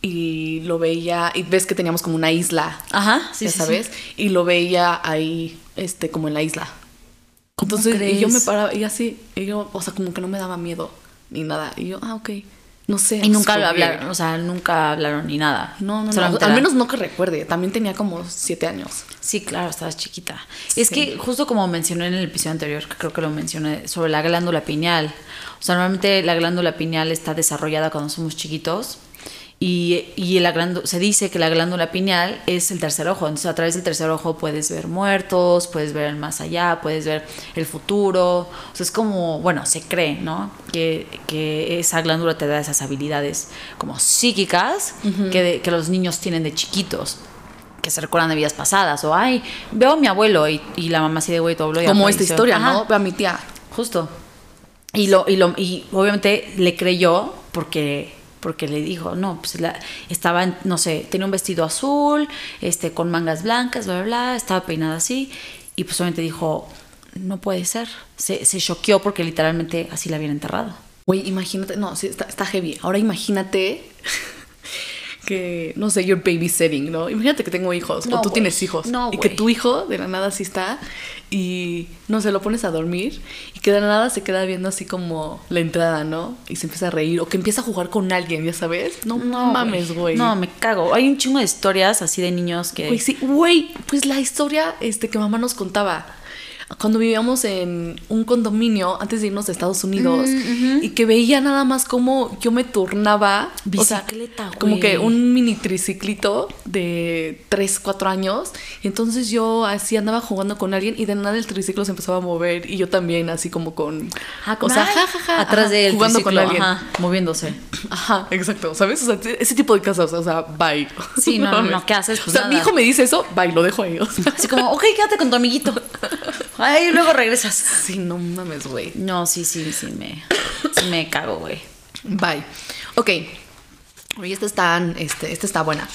y lo veía. Y ves que teníamos como una isla. Ajá, sí, ya sí, sabes. Y lo veía ahí, este, como en la isla. ¿Cómo Entonces, y yo me paraba, y así, y yo, o sea, como que no me daba miedo ni nada. Y yo, ah, ok. No sé. Y nunca lo hablaron, o sea, nunca hablaron ni nada. No, no, no. Al menos no que recuerde. También tenía como siete años. Sí, claro, estabas chiquita. Es que justo como mencioné en el episodio anterior, que creo que lo mencioné, sobre la glándula pineal. O sea, normalmente la glándula pineal está desarrollada cuando somos chiquitos. Y, y la se dice que la glándula pineal es el tercer ojo. Entonces, a través del tercer ojo puedes ver muertos, puedes ver el más allá, puedes ver el futuro. O sea, es como, bueno, se cree, ¿no? Que, que esa glándula te da esas habilidades como psíquicas que, de- que los niños tienen de chiquitos que se recuerdan de vidas pasadas o ay veo a mi abuelo y, y la mamá así de güey tu abuelo Como esta falleció". historia, ¿no? Ve a mi tía. justo Y, lo, y, lo, y obviamente le creyó porque porque le dijo, no, pues la, estaba, no sé, tenía un vestido azul, este, con mangas blancas, bla, bla, bla, estaba peinada así, y pues obviamente dijo, no puede ser. Se, se choqueó porque literalmente así la habían enterrado. Güey, imagínate, no, sí, está, está heavy. Ahora imagínate que, no sé, you're babysitting, ¿no? Imagínate que tengo hijos, No, o tú tienes hijos, No, y que tu hijo de la nada así está, y no sé, lo pones a dormir, y que de la nada se queda viendo así como la entrada, ¿no? Y se empieza a reír, o que empieza a jugar con alguien, ya sabes. No, mames, güey. No, me cago. Hay un chingo de historias así de niños que... Güey, sí, güey, pues la historia este, que mamá nos contaba. Cuando vivíamos en un condominio antes de irnos a Estados Unidos Mm, y que veía nada más como yo me turnaba. o sea, Bicicleta, como que un mini triciclito de 3, 4 años. Y entonces yo así andaba jugando con alguien y de nada el triciclo se empezaba a mover y yo también así como con... Ah, o sea, ay, ja, ja, ja, atrás ajá, de él, jugando con alguien. Ajá, moviéndose. <clears throat> Ajá, exacto, ¿sabes? O sea, ese tipo de cosas, o sea, bye. <laughs> Sí, no, no, no, ¿qué haces? Pues o sea, mi nada. hijo me dice eso, bye, lo dejo ahí. o <laughs> sea. Así como, ok, quédate con tu amiguito. <laughs> Ay, luego regresas. Sí, no mames, güey. No, sí, sí, sí me, sí me cago, güey. Bye. Ok. Oye, esta está, este, esta está buena.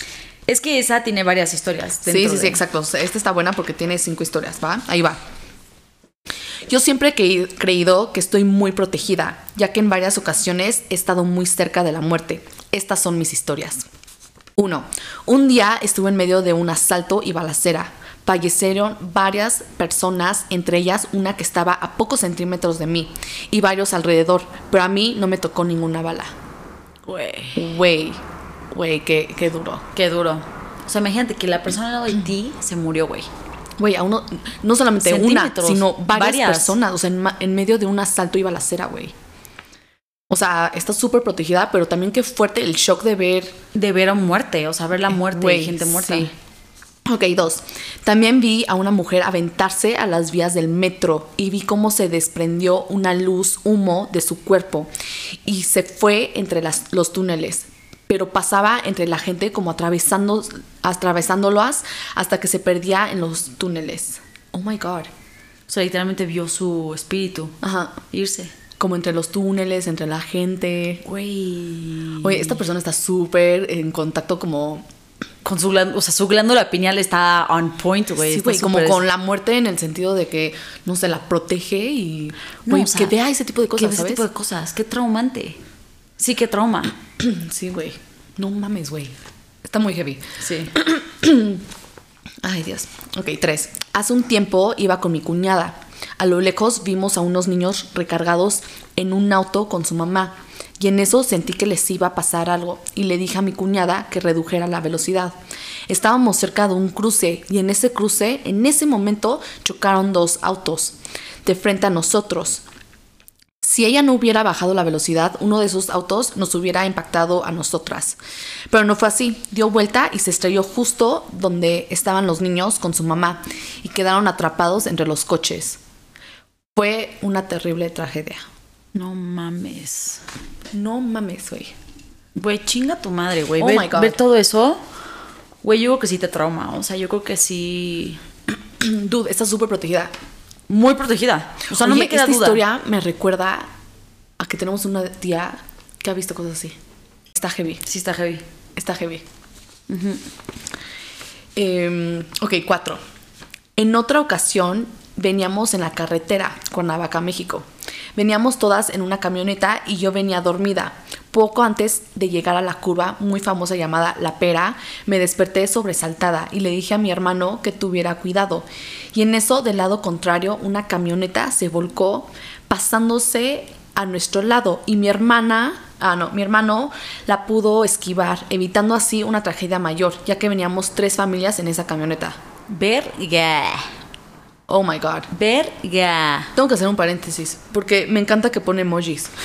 Es que esa tiene varias historias. Sí, sí, sí, de- exacto. Esta está buena porque tiene cinco historias, ¿va? Ahí va. Yo siempre he cre- creído que estoy muy protegida, ya que en varias ocasiones he estado muy cerca de la muerte. Estas son mis historias. 1. Un día estuve en medio de un asalto y balacera. Fallecieron varias personas, entre ellas una que estaba a pocos centímetros de mí y varios alrededor, pero a mí no me tocó ninguna bala. Güey, Güey, güey, qué, qué duro. qué duro. O sea, imagínate que la persona al lado de ti se murió, güey. Güey, a uno, no solamente una, sino varias, varias. personas, o sea, en, medio de un asalto y balacera, güey. O sea, está súper protegida, pero también qué fuerte el shock de ver De ver a muerte, o sea, ver la muerte de gente muerta. sí. Ok, dos. También vi a una mujer aventarse a las vías del metro y vi cómo se desprendió una luz, humo de su cuerpo y se fue entre las- los túneles. Pero pasaba entre la gente como atravesando, atravesándolas hasta que se perdía en los túneles. Oh my god. O sea, literalmente vio su espíritu Ajá. irse. Como entre los túneles, entre la gente. Güey. Oye, esta persona está súper en contacto como Con su, glán- o sea, su glándula pineal está on point, güey. Sí, güey, como con la muerte en el sentido de que, no sé, la protege y, No, güey, o sea, que vea ese tipo de que cosas, ese ¿sabes? tipo de cosas. Qué traumante. Sí, qué trauma. <clears throat> Sí, güey. No mames, güey. Está muy heavy. Sí. <clears throat> Ay, Dios. Ok, tres. Hace un tiempo iba con mi cuñada. A lo lejos vimos a unos niños recargados en un auto con su mamá. Y en eso sentí que les iba a pasar algo y le dije a mi cuñada que redujera la velocidad. Estábamos cerca de un cruce y en ese cruce, en ese momento, chocaron dos autos de frente a nosotros. Si ella no hubiera bajado la velocidad, uno de esos autos nos hubiera impactado a nosotras. Pero no fue así. Dio vuelta y se estrelló justo donde estaban los niños con su mamá y quedaron atrapados entre los coches. Fue una terrible tragedia. No mames. No mames, güey. Güey, chinga tu madre, güey. Oh ver, my God. ver todo eso, güey, yo creo que sí te trauma. O sea, yo creo que sí. <clears throat> Dude, está súper protegida. Muy protegida. O sea, no me queda esta duda. historia me recuerda a que tenemos una tía que ha visto cosas así. Está heavy. Sí, está heavy. Está heavy. Em, ok, cuatro. En otra ocasión veníamos en la carretera, Cuernavaca, México. Veníamos todas en una camioneta y yo venía dormida. Poco antes de llegar a la curva muy famosa llamada La Pera, me desperté sobresaltada y le dije a mi hermano que tuviera cuidado. Y en eso, del lado contrario, una camioneta se volcó pasándose a nuestro lado y mi hermana, ah no, mi hermano la pudo esquivar, evitando así una tragedia mayor, ya que veníamos tres familias en esa camioneta. Verga. Oh my god. Verga. Tengo que hacer un paréntesis, porque me encanta que pone emojis. <laughs>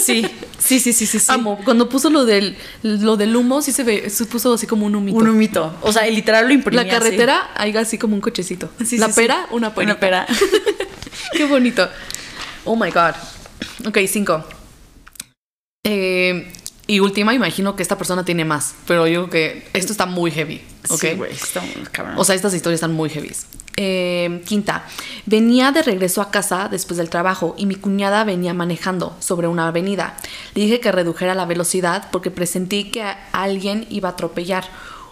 Sí. Sí, sí, sí, sí. sí. Amo. Cuando puso lo del, lo del humo, sí se ve, se puso así como un humito. Un humito. O sea, literal lo imprimía La carretera, hay así como un cochecito. Sí, la sí, sí. pera, una perita. Una pera. <laughs> Qué bonito. Oh my god. Ok, cinco. Eh, y última, imagino que esta persona tiene más, pero yo creo que esto está muy heavy. ¿ok? Sí, güey. Está muy cabrón. O sea, estas historias están muy heavy. Eh, quinta, venía de regreso a casa después del trabajo y mi cuñada venía manejando sobre una avenida. Le dije que redujera la velocidad porque presentí que alguien iba a atropellar.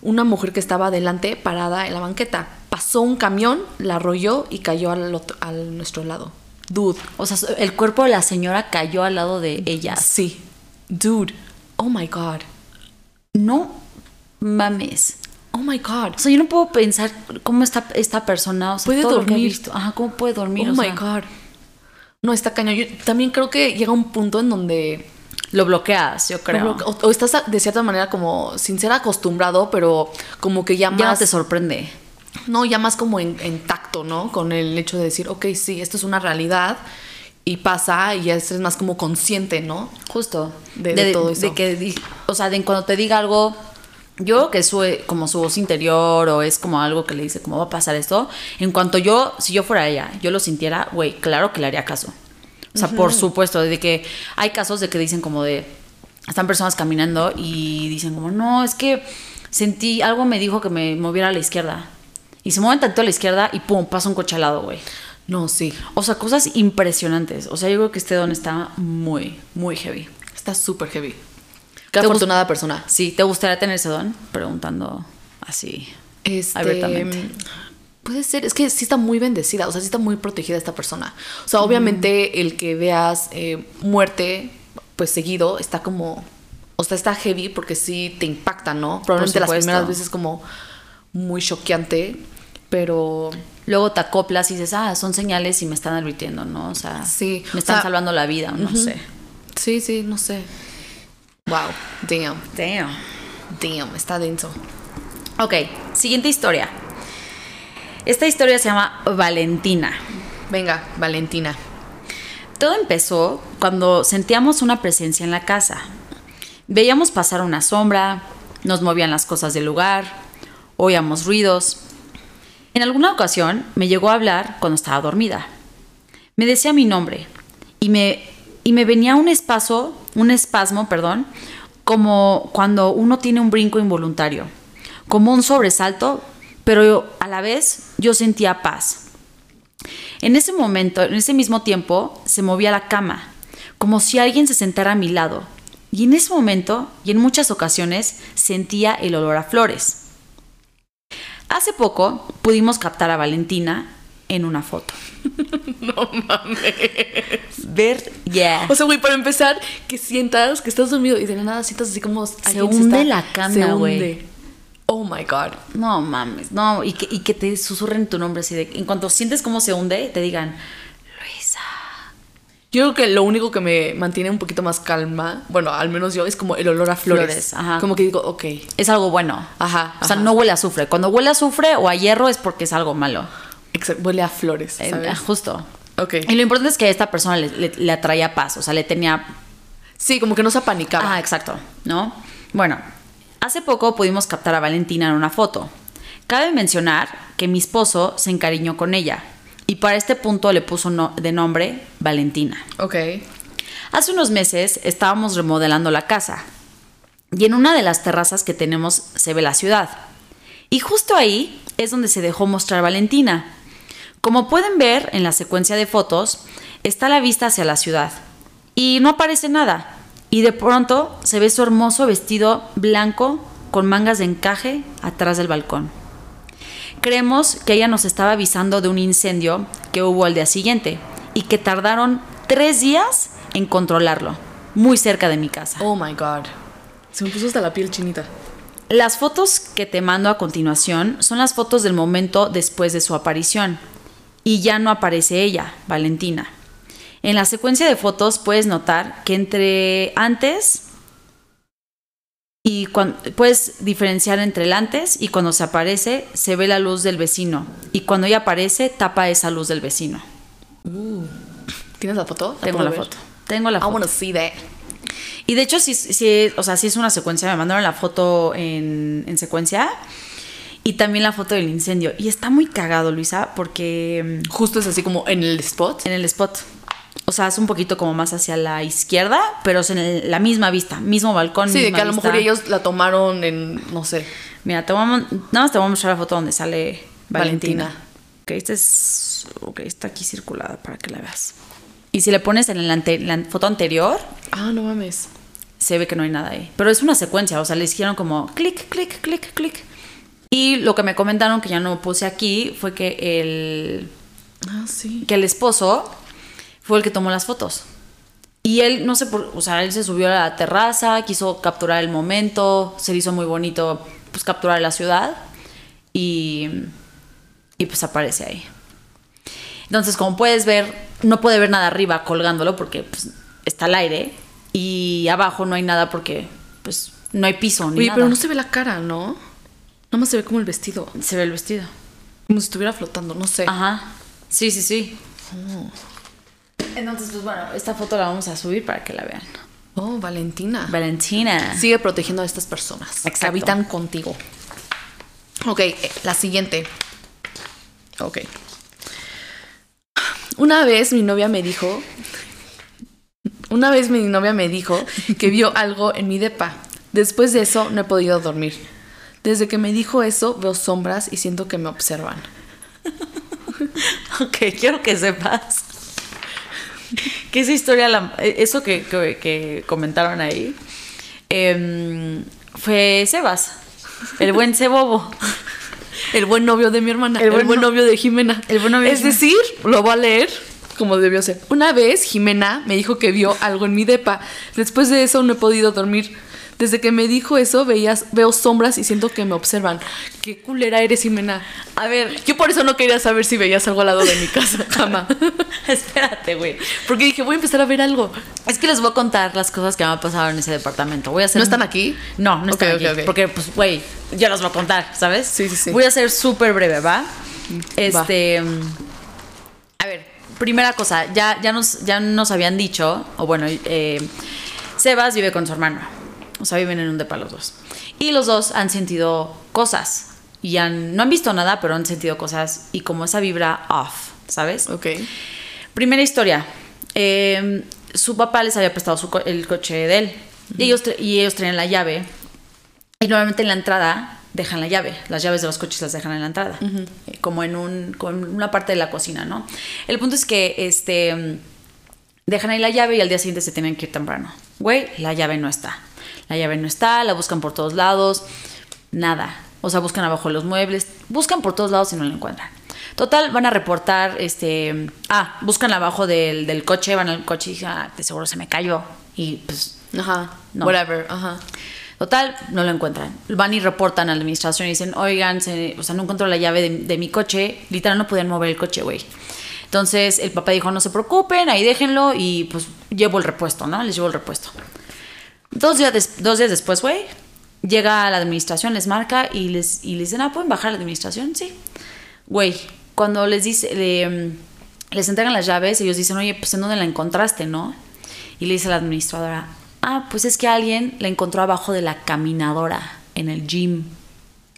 Una mujer que estaba adelante parada en la banqueta. Pasó un camión, la arrolló y cayó al, otro- al nuestro lado. Dude. O sea, el cuerpo de la señora cayó al lado de ella. Sí. Dude. Oh my god. No mames. Oh my god. O sea, yo no puedo pensar cómo está esta persona, o sea, Puede todo lo que he dormir. visto. Ajá, cómo puede dormir. Oh o my sea, god. No, está cañón. Yo también creo que llega un punto en donde Lo bloqueas, yo creo. O, o estás de cierta manera como sin ser acostumbrado, pero como que ya más. Ya no te sorprende. no, ya más como en, en tacto, ¿no? Con el hecho de decir, ok, sí, esto es una realidad y pasa y ya es más como consciente, ¿no? Justo. De- de todo eso. de que, o sea, de cuando te diga algo, yo que sube como su voz interior o es como algo que le dice, ¿cómo va a pasar esto? En cuanto yo, si yo fuera ella, yo lo sintiera, güey, claro que le haría caso. O sea, por supuesto, de que hay casos de que dicen como de, están personas caminando y dicen como, no, es que sentí, algo me dijo que me moviera a la izquierda. Y se mueven tanto a la izquierda y pum, pasa un coche al lado, güey. No, sí. O sea, cosas impresionantes. O sea, yo creo que este don está muy, muy heavy. Está súper heavy. Qué ¿Te gust- afortunada persona. Sí, ¿te gustaría tener ese don? Preguntando así. Este, Abiertamente. Puede ser, es que sí está muy bendecida, o sea, sí está muy protegida esta persona. O sea, obviamente el que veas eh, muerte, pues seguido, está como, o sea, está heavy porque sí te impacta, ¿no? Probablemente las primeras veces como muy choqueante, pero Luego te acoplas y dices, ah, son señales y me están advirtiendo, ¿no? O sea, Sí, me o están sea, salvando la vida, no sé. sí, sí, no sé. Wow, damn, Damn. damn, está denso. Ok, siguiente historia. Esta historia se llama Valentina. Venga, Valentina. Todo empezó cuando sentíamos una presencia en la casa. Veíamos pasar una sombra, nos movían las cosas del lugar, oíamos ruidos. En alguna ocasión me llegó a hablar cuando estaba dormida. Me decía mi nombre y me, y me venía un espacio, un espasmo, perdón, como cuando uno tiene un brinco involuntario, como un sobresalto, pero a la vez yo sentía paz. En ese momento, en ese mismo tiempo, se movía la cama, como si alguien se sentara a mi lado. Y en ese momento, y en muchas ocasiones, sentía el olor a flores. Hace poco pudimos captar a Valentina en una foto. <laughs> No mames. Ver, ya. O sea, güey, para empezar, que sientas que estás dormido y de la nada sientas así como. alguien hunde está- la cama, se güey. Oh my god. No mames, no, y que, y que te susurren tu nombre así de. En cuanto sientes cómo se hunde, te digan. Yo creo que lo único que me mantiene un poquito más calma, bueno, al menos yo, es como el olor a flores. Flores, ajá. Como que digo, ok. Es algo bueno. Ajá, O sea, ajá. no huele a azufre. Cuando huele a azufre o a hierro es porque es algo malo. Exacto, huele a flores, Eh, ¿sabes? justo. Ok. Y lo importante es que a esta persona le, le- le atraía paz, o sea, le tenía... Sí, como que no se apanicaba. Ah, exacto, ¿no? Bueno, hace poco pudimos captar a Valentina en una foto. Cabe mencionar que mi esposo se encariñó con ella y para este punto le puso no- de nombre Valentina. Ok. Hace unos meses estábamos remodelando la casa y en una de las terrazas que tenemos se ve la ciudad. Y justo ahí es donde se dejó mostrar Valentina. Como pueden ver en la secuencia de fotos, está la vista hacia la ciudad y no aparece nada. Y de pronto se ve su hermoso vestido blanco con mangas de encaje atrás del balcón. Creemos que ella nos estaba avisando de un incendio que hubo al día siguiente y que tardaron tres días en controlarlo, muy cerca de mi casa. Oh my god. Se me puso hasta la piel chinita. Las fotos que te mando a continuación son las fotos del momento después de su aparición. Y ya no aparece ella, Valentina. En la secuencia de fotos puedes notar que entre antes y cuando puedes diferenciar entre el antes y cuando se aparece se ve la luz del vecino y cuando ella aparece tapa esa luz del vecino. ¿Tienes la foto? Tengo la ver? foto. Tengo la I foto. wanna see that. Y de hecho, sí, sí, o sea, sí es una secuencia. Me mandaron la foto en, en secuencia. Y también la foto del incendio. Y está muy cagado, Luisa, porque Justo es así como en el spot. mm, en el spot. O sea, es un poquito como más hacia la izquierda, pero es en el- la misma vista, mismo balcón. Sí, de misma que a lo vista. mejor ellos la tomaron en, no sé, Mira, te nada más te voy a mostrar la foto donde sale Valentina. Valentina. Ok, esta es. Ok, está aquí circulada para que la veas. Y si le pones en la, ante- la foto anterior, Ah, no mames. se ve que no hay nada ahí. Pero es una secuencia, o sea, le hicieron como clic, clic, clic, clic. Y lo que me comentaron que ya no puse aquí fue que el, Ah, sí. que el esposo fue el que tomó las fotos. Y él, no sé por, o sea, él se subió a la terraza, quiso capturar el momento, se le hizo muy bonito, pues capturar la ciudad y, y pues aparece ahí. Entonces, como puedes ver, no puede ver nada arriba colgándolo porque pues, está al aire y abajo no hay nada porque pues no hay piso ni Oye, nada. pero no se ve la cara, ¿no? Nada más se ve como el vestido. se ve el vestido. Como si estuviera flotando, no sé. Ajá. Sí, sí, sí. Entonces, pues bueno, esta foto la vamos a subir para que la vean. Oh, Valentina. Valentina. Sigue protegiendo a estas personas que Exacto. habitan contigo. Ok, eh, la siguiente. Ok. Una vez mi novia me dijo. Una vez mi novia me dijo que vio <laughs> algo en mi depa. Después de eso no he podido dormir. Desde que me dijo eso veo sombras y siento que me observan. <laughs> Ok, quiero que sepas <laughs> que esa historia, la- eso que, que- que comentaron ahí, em, fue Sebas, el buen <laughs> Cebobo. El buen novio de mi hermana. El El buen buen, no- novio de Jimena. el buen novio es decir, lo voy a leer como debió ser. Una vez Jimena me dijo que vio algo en mi depa. Después de eso no he podido dormir. Desde que me dijo eso veías, veo sombras y siento que me observan. Qué culera eres, Jimena. A ver, Yo por eso no quería saber si veías algo al lado de mi casa. <laughs> Jamás. <laughs> espérate, güey. Porque dije, voy a empezar a ver algo. Es que les voy a contar las cosas que me han pasado en ese departamento. Voy a hacer ¿No están aquí? No, no están aquí. Porque, pues, güey, ya los voy a contar, ¿sabes? Sí, sí, sí. Voy a ser súper breve, ¿va? Este. mm, A ver, primera cosa, ya, ya, nos, ya nos habían dicho, o bueno, eh, Sebas vive con su hermano. O sea, viven en un depa los dos. Y los dos han sentido cosas. Y han, no han visto nada, pero han sentido cosas. Y como esa vibra off, ¿sabes? Ok. Primera historia. Eh, su papá les había prestado su co- el coche de él. y, ellos, y ellos traían la llave. Y normalmente en la entrada dejan la llave. Las llaves de los coches las dejan en la entrada. Eh, Como en un, como en una parte de la cocina, ¿no? El punto es que este, dejan ahí la llave y al día siguiente se tienen que ir temprano. Güey, la llave no está. La llave no está, la buscan por todos lados. Nada. O sea, buscan abajo de los muebles. Buscan por todos lados y no la encuentran. Total, van a reportar, este... Ah, buscan abajo del, del coche, van al coche y dicen, ah, de seguro se me cayó. Y pues Ajá. No. Whatever. Ajá. Total, no lo encuentran. Van y reportan a la administración y dicen, oigan, se- o sea, no encuentro la llave de, de mi coche. Literal, no podían mover el coche, güey. Entonces, el papá dijo, no se preocupen, ahí déjenlo y pues llevo el repuesto, ¿no? Les llevo el repuesto. Dos días, des- dos días después, güey, llega a la administración, les marca y les, y les dicen, ah, ¿pueden bajar a la administración? Sí. Güey, cuando les dice, le, mm, les entregan las llaves, ellos dicen, oye, pues ¿en dónde la encontraste, no? Y le dice la administradora, ah, pues es que alguien la encontró abajo de la caminadora, en el gym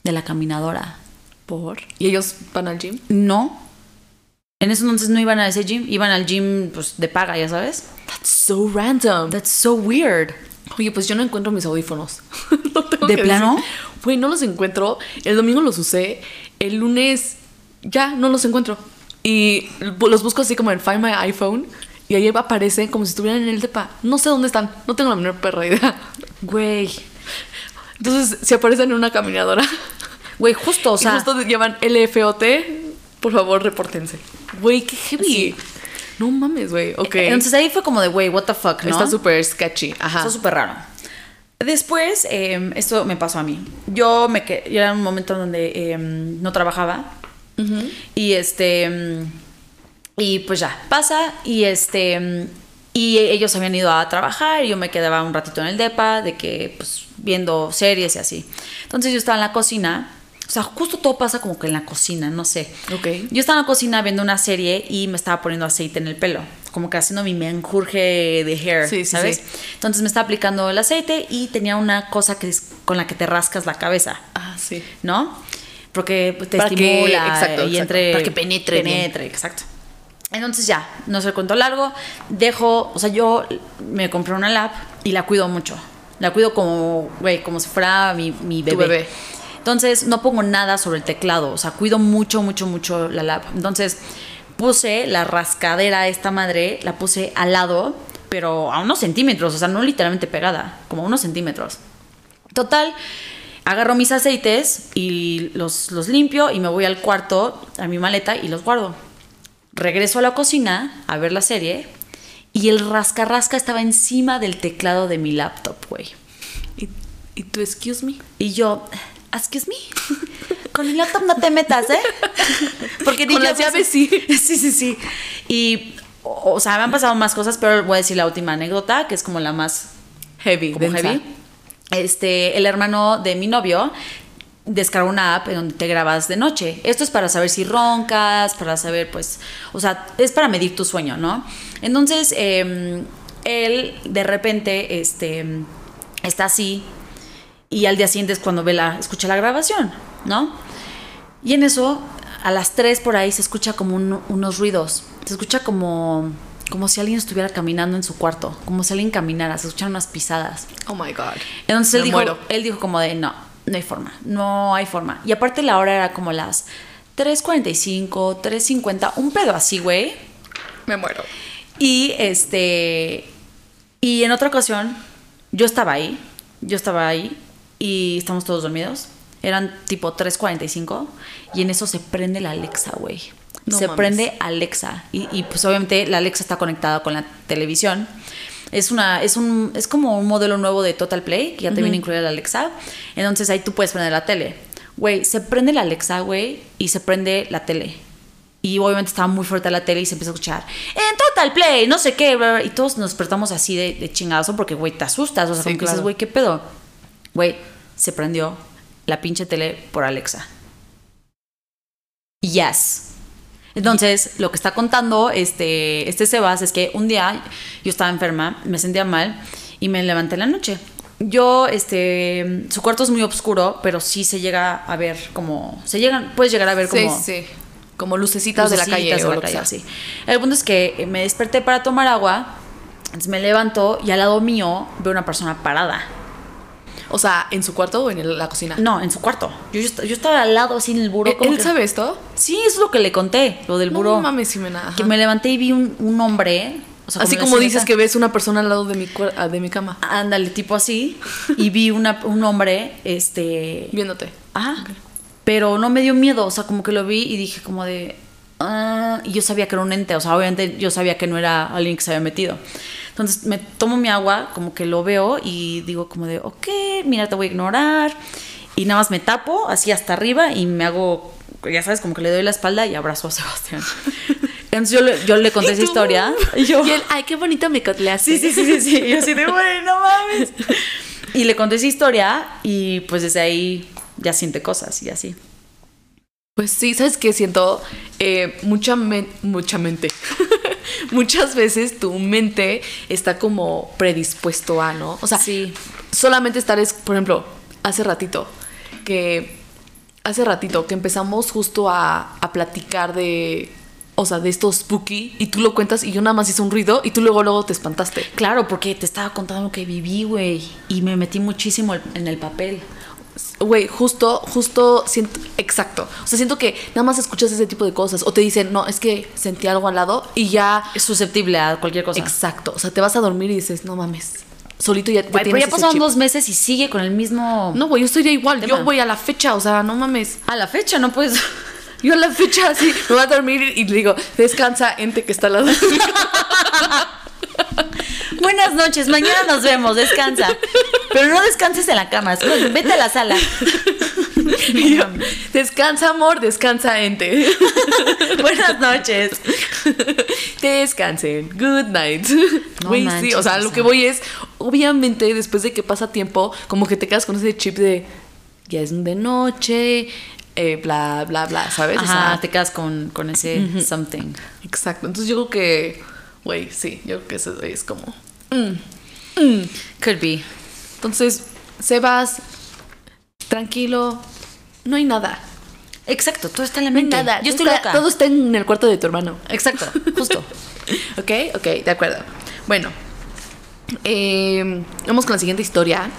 de la caminadora. ¿Por? ¿Y ellos van al gym? No. En ese entonces no iban a ese gym, iban al gym pues de paga, ya sabes. That's so random. That's so weird. Oye, pues yo no encuentro mis audífonos. <laughs> Lo tengo ¿De que plano? Güey, no los encuentro. El domingo los usé. El lunes ya no los encuentro. Y los busco así como en Find My iPhone. Y ahí aparecen como si estuvieran en el depa. No sé dónde están. No tengo la menor perra idea. Güey. Entonces, si aparecen en una caminadora. Güey, justo, o y sea, justo llevan LFOT. Por favor, repórtense. Güey, qué heavy. Sí. No mames, güey. Ok. Entonces ahí fue como de, güey, what the fuck, ¿no? Está súper sketchy. Ajá. Está súper raro. Después, eh, esto me pasó a mí. Yo me quedé, yo era un momento donde eh, no trabajaba. Y este. mm, Y pues ya, pasa. Y este. Y ellos habían ido a trabajar y yo me quedaba un ratito en el depa, de que, pues, viendo series y así. Entonces yo estaba en la cocina. O sea, justo todo pasa como que en la cocina, no sé. Ok. Yo estaba en la cocina viendo una serie y me estaba poniendo aceite en el pelo, como que haciendo mi menjurje de hair, Sí, sí, ¿sabes? sí. Entonces me estaba aplicando el aceite y tenía una cosa que es con la que te rascas la cabeza, Ah, sí. ¿no? Porque pues, te Para que- estimula exacto, y exacto, entre para que penetre bien. exacto. Entonces ya, no sé el cuento largo, dejo, o sea, yo me compré una lap y la cuido mucho. La cuido como, güey, como si fuera mi, mi Tu bebé. Entonces no pongo nada sobre el teclado, o sea, cuido mucho, mucho, mucho la lap. Entonces puse la rascadera, esta madre, la puse al lado, pero a unos centímetros, o sea, no literalmente pegada, como a unos centímetros. Total, agarro mis aceites y los, los limpio y me voy al cuarto, a mi maleta y los guardo. Regreso a la cocina a ver la serie y el rasca rasca estaba encima del teclado de mi laptop, güey. ¿Y, ¿Y tú, excuse me? Y yo, excuse me, <laughs> con el laptop no te metas, ¿eh? <laughs> Porque Con dije, las llaves sí. <laughs> Sí, sí, sí. Y, o, o sea, me han pasado más cosas, pero voy a decir la última anécdota, que es como la más Heavy, como heavy. Este, el hermano de mi novio descargó una app en donde te grabas de noche. Esto es para saber si roncas, para saber, pues, o sea, es para medir tu sueño, ¿no? Entonces, eh, él de repente, este, está así y al día siguiente es cuando ve la, escucha la grabación, ¿no? Y en eso, a las 3 por ahí se escucha como un- unos ruidos. Se escucha como, como si alguien estuviera caminando en su cuarto, como si alguien caminara, se escuchan unas pisadas. Oh my God. Entonces él Me dijo, muero. él dijo como de, no, no hay forma, no hay forma. Y aparte la hora era como las 3.45, 3.50, un pedo así, güey. Me muero. Y este. Y en otra ocasión, yo estaba ahí. Yo estaba ahí. Y estamos todos dormidos. Eran tipo 3.45. Y en eso se prende la Alexa, güey. No se mames. prende Alexa. Y, y, pues obviamente la Alexa está conectada con la televisión. Es una, es un, es como un modelo nuevo de Total Play, que ya te viene incluida la Alexa. Entonces ahí tú puedes prender la tele. Güey, se prende la Alexa, güey, y se prende la tele. Y obviamente estaba muy fuerte la tele y se empezó a escuchar en Total Play, no sé qué, bla, bla, y todos nos despertamos así de, de chingadazo porque, güey, te asustas, o sea, Sí, como que dices, güey, ¿qué pedo? Güey, se prendió la pinche tele por Alexa. Yes. Entonces, lo que está contando este, este Sebas es que un día yo estaba enferma, me sentía mal y me levanté en la noche. Yo, este, su cuarto es muy oscuro, pero sí se llega a ver como, se llegan, puedes llegar a ver Sí, como sí. Como lucecitas, de la calle. de o la lo calle, sea. sí. El punto es que me desperté para tomar agua, entonces me levanto y al lado mío veo una persona parada. O sea, ¿en su cuarto o en el- la cocina? No, en su cuarto. Yo, yo, est- yo estaba al lado así en el buró. ¿Él, como él que- sabe esto? Sí, es lo que le conté, lo del No buró. mames, Ximena. ajá. Que me levanté y vi un, un hombre. o sea, Así como dices que ves una persona al lado de mi, ah, de mi cama, Ándale, tipo así. Y vi una, un hombre, este. viéndote. Ah, pero no me dio miedo, o sea, como que lo vi y dije como de... ah, y yo sabía que era un ente, o sea, obviamente yo sabía que no era alguien que se había metido. Entonces me tomo mi agua, como que lo veo y digo como de, ok, mira, te voy a ignorar. Y nada más me tapo así hasta arriba y me hago, ya sabes, como que le doy la espalda y abrazo a Sebastián. <laughs> Entonces yo le, yo le conté ¿Y esa historia. Y yo, Y él, ay, qué bonito me cotleaste. Sí, sí, sí, sí, sí. Y yo así de, güey, no mames. <laughs> Y le conté esa historia y pues desde ahí ya siente cosas y así. Pues sí, ¿sabes qué? Siento eh, mucha, men- mucha mente. <laughs> Muchas veces tu mente está como predispuesto a, ¿no? O sea, Sí. solamente estar, es, por ejemplo, hace ratito, que hace ratito que empezamos justo a, a platicar de, o sea, de estos spooky y tú lo cuentas y yo nada más hice un ruido y tú luego luego te espantaste. Claro, porque te estaba contando lo que viví, güey. Y me metí muchísimo en el papel. Güey, justo, justo siento, exacto. O sea, siento que nada más escuchas ese tipo de cosas o te dicen, no, es que sentí algo al lado y ya Es susceptible a cualquier cosa. Exacto. O sea, te vas a dormir y dices, no mames. Solito ya, ya Güey, pero ya pasaron dos meses y sigue con el mismo. No, güey, yo estoy ya igual. Tema. Yo voy a la fecha, o sea, no mames. A la fecha no puedes. <laughs> Yo a la fecha así me voy a dormir y le digo, descansa, ente que está al lado. <laughs> de mí". Buenas noches, mañana nos vemos, descansa. Pero no descanses en la cama, vete a la sala. <laughs> Yo, descansa, amor, descansa, ente. <laughs> Buenas noches. Descansen. Good night. No sí, o sea, lo que voy es, obviamente, después de que pasa tiempo, como que te quedas con ese chip de, ya es de noche, eh, bla, bla, bla, ¿sabes? O Ajá, sea, te quedas con, con ese something. Exacto. Entonces yo creo que, güey, sí, yo creo que eso es como... Could be. Entonces, Sebas, tranquilo, no hay nada. Exacto, todo está en la No hay mente. nada. Yo estoy está- loca. Todo está en el cuarto de tu hermano. Exacto, <laughs> justo. ¿Ok? Ok, de acuerdo. Bueno, eh, vamos con la siguiente historia.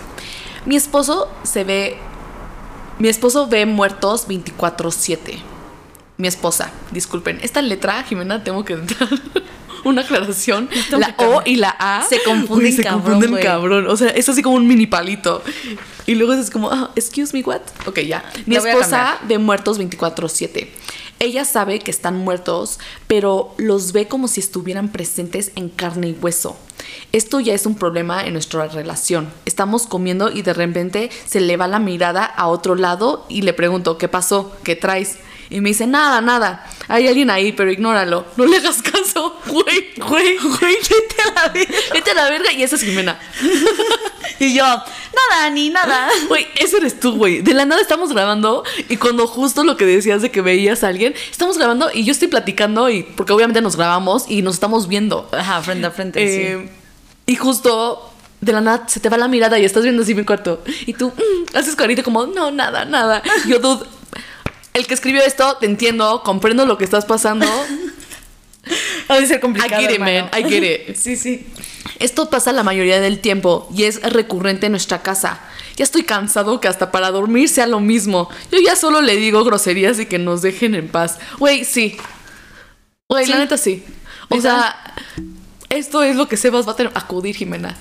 Mi esposo se ve Mi esposo ve muertos 24/7. Mi esposa, disculpen, esta letra, Jimena, tengo que dar <laughs> una aclaración. La O y la A Se confunden se cabrón, confunden cabrón. O sea, es así como un mini palito. Y luego es como, ah, excuse me, what? Ok, ya. Mi esposa ve muertos 24/7. Ella sabe que están muertos, pero los ve como si estuvieran presentes en carne y hueso. Esto ya es un problema en nuestra relación. Estamos comiendo y de repente se le va la mirada a otro lado y le pregunto, ¿qué pasó? ¿Qué traes? Y me dice, nada, nada. Hay alguien ahí, pero ignóralo. No le hagas caso. <laughs> Güey, güey, güey, vete a la verga. Vete a la verga. Y esa es Jimena. <laughs> Y yo, nada, ni nada. <laughs> Güey, ese eres tú, güey. De la nada estamos grabando y cuando justo lo que decías de que veías a alguien, estamos grabando y yo estoy platicando y porque obviamente nos grabamos y nos estamos viendo. Ajá, frente a frente, Eh, Y justo de la nada se te va la mirada y estás viendo así mi cuarto y tú mm, haces carita como, no, nada, nada. Yo, dude, el que escribió esto, te entiendo, comprendo lo que estás pasando. <laughs> Ha de ser complicado. I get it, man, I get it. <laughs> Sí, sí. Esto pasa la mayoría del tiempo y es recurrente en nuestra casa. Ya estoy cansado que hasta para dormir sea lo mismo. Yo ya solo le digo groserías y que nos dejen en paz. Güey, sí. Güey, la neta sí. O sea, esto es lo que Sebas va a tener acudir, Jimena.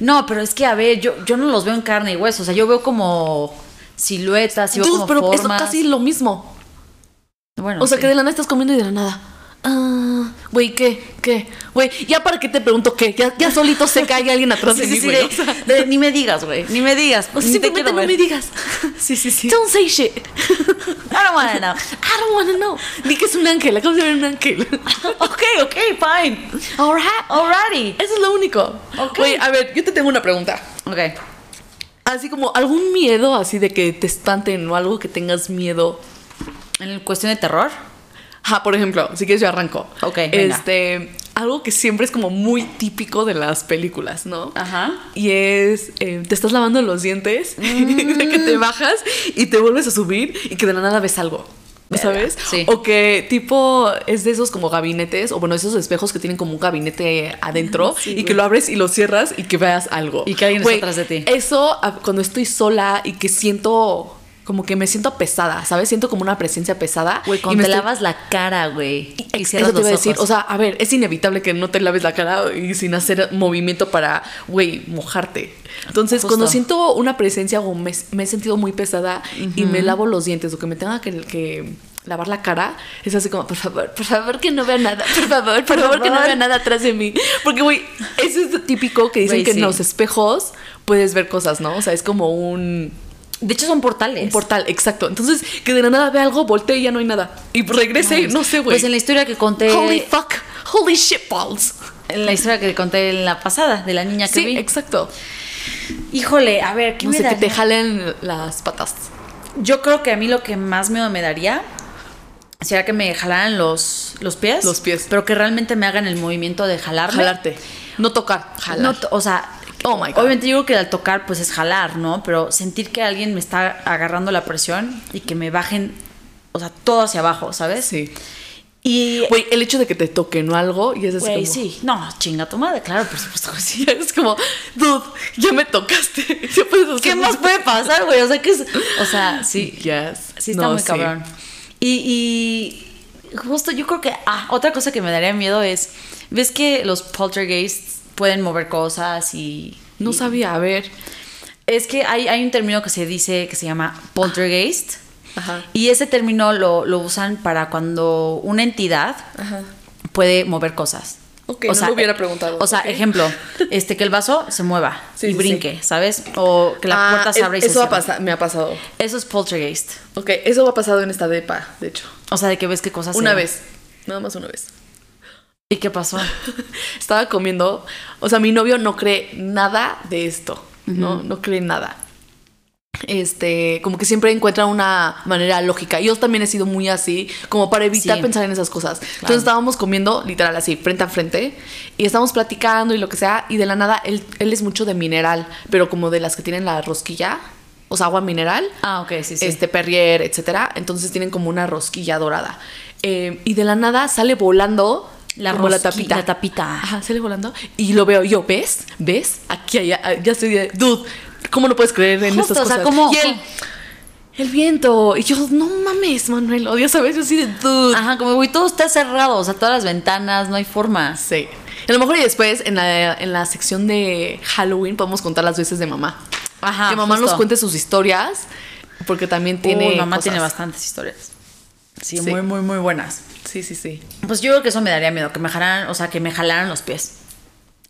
No, pero es que, a ver, yo, yo no los veo en carne y hueso. O sea, yo veo como siluetas, y veo Dude, como pero es formas. casi lo mismo. Bueno, O sea, sí. que de la nada estás comiendo y de la nada. Ah, güey, ¿qué? ¿Qué? Güey, ya para qué te pregunto qué. Ya, ya solito que hay alguien <laughs> atrás Sí, de sí, mí, sí, güey. de- O sea, de- ni me digas, güey. Ni me digas. o sea, simplemente no ver. me digas. <laughs> Sí, sí, sí. Don't say shit. I don't wanna know. <laughs> I don't wanna know. Di que es un ángel, acabo de ver un ángel. ok, ok, fine. Alright. Alrighty. Eso es lo único. Ok. Oye, a ver, yo te tengo una pregunta. Ok. Así como algún miedo así de que te espanten o algo que tengas miedo. En cuestión de terror. Ajá, por ejemplo, si quieres yo arranco. Ok, venga. Este, algo que siempre es como muy típico de las películas, ¿no? Ajá. Y es, eh, te estás lavando los dientes, <laughs> Mm. de que te bajas y te vuelves a subir y que de la nada ves algo. ¿Sabes? sí. O que tipo es de esos como gabinetes, o bueno, esos espejos que tienen como un gabinete adentro Sí, y güey. que lo abres y lo cierras y que veas algo. Y que alguien está Güey, atrás de ti. Eso cuando estoy sola y que siento como que me siento pesada, ¿sabes? Siento como una presencia pesada. Güey, y cuando me te estoy- lavas la cara, güey. Y Eso cierras te iba a decir, o sea, a ver, es inevitable que no te laves la cara y sin hacer movimiento para, güey, mojarte. Entonces, Justo. cuando siento una presencia o me, me he sentido muy pesada y me lavo los dientes o que me tenga que, que lavar la cara, es así como, por favor, por favor que no vea nada, por <laughs> favor, por, favor que no favor. vea nada atrás de mí. Porque, güey, eso es lo típico que dicen Güey, que sí. en los espejos puedes ver cosas, ¿no? O sea, es como un... de hecho, son portales. Un portal, exacto. Entonces, que de la nada ve algo, voltee y ya no hay nada. Y regrese, no sé, güey. Pues en la historia que conté. Holy fuck. Holy shit balls. en la historia que conté en la pasada de la niña que Sí, vi. exacto. Híjole, a ver, ¿qué No me sé, que te jalen las patas. Yo creo que a mí lo que más miedo me daría sería que me jalaran los, los pies. Los pies. Pero que realmente me hagan el movimiento de jalarme. Jalarte. No tocar, jalar. No, o sea, Oh my God. obviamente yo creo que al tocar pues es jalar, ¿no? Pero sentir que alguien me está agarrando la presión y que me bajen, o sea, todo hacia abajo, ¿sabes? sí. Y Güey, el hecho de que te toquen o algo y es así Güey, como... sí. No, chinga tu madre, claro, por supuesto que sí. <laughs> Es como, dude, ya me tocaste. <laughs> Ya ¿Qué más puede pasar, güey? O sea, que es. O sea, sí. Yes. Sí, está No, muy sí. cabrón. Y, y justo yo creo que. Ah, otra cosa que me daría miedo es. ¿Ves que los poltergeists pueden mover cosas y. No y- sabía, a ver. Es que hay, hay un término que se dice que se llama poltergeist. Ajá. Y ese término lo, lo usan para cuando una entidad Ajá. puede mover cosas. Ok, no lo hubiera preguntado. O sea, ejemplo, este que el vaso se mueva <laughs> Sí, y sí, brinque, ¿sabes? O que la Ah, puerta se es- abra y se Eso ha pasa- me ha pasado. Eso es poltergeist. Ok, eso ha pasado en esta depa, de hecho. O sea, de que ves qué cosas Una se- vez. Nada más una vez. ¿Y qué pasó? <laughs> Estaba comiendo. O sea, mi novio no cree nada de esto. No, no cree nada. Este, como que siempre encuentra una manera lógica. Yo también he sido muy así, como para evitar Sí. pensar en esas cosas. Entonces estábamos comiendo literal así, frente a frente, y estábamos platicando y lo que sea, y de la nada, él, él es mucho de mineral, pero como de las que tienen la rosquilla, o sea, agua mineral Ah, ok, sí, sí. este Perrier, etcétera. Entonces tienen como una rosquilla dorada. Eh, y de la nada sale volando La como la tapita. la tapita. Ajá, sale volando. Y lo veo yo, ¿ves? ¿Ves? Aquí, allá, ya estoy de, dude, ¿cómo no puedes creer en Justo, estas o sea, cosas? ¿cómo- y él, el viento. Y yo, no mames, Manuel. O ya sabes, yo así de dude. Ajá, como, güey, todo está cerrado, o sea, todas las ventanas, no hay forma. Sí. A lo mejor y después en la, en la sección de Halloween podemos contar las veces de mamá. Ajá, que mamá justo. nos cuente sus historias. Porque también tiene. Uy, mamá cosas. tiene bastantes historias. Sí, Sí. muy, muy, muy buenas. Sí, sí, sí. Pues yo creo que eso me daría miedo, que me jalaran, o sea, que me jalaran los pies.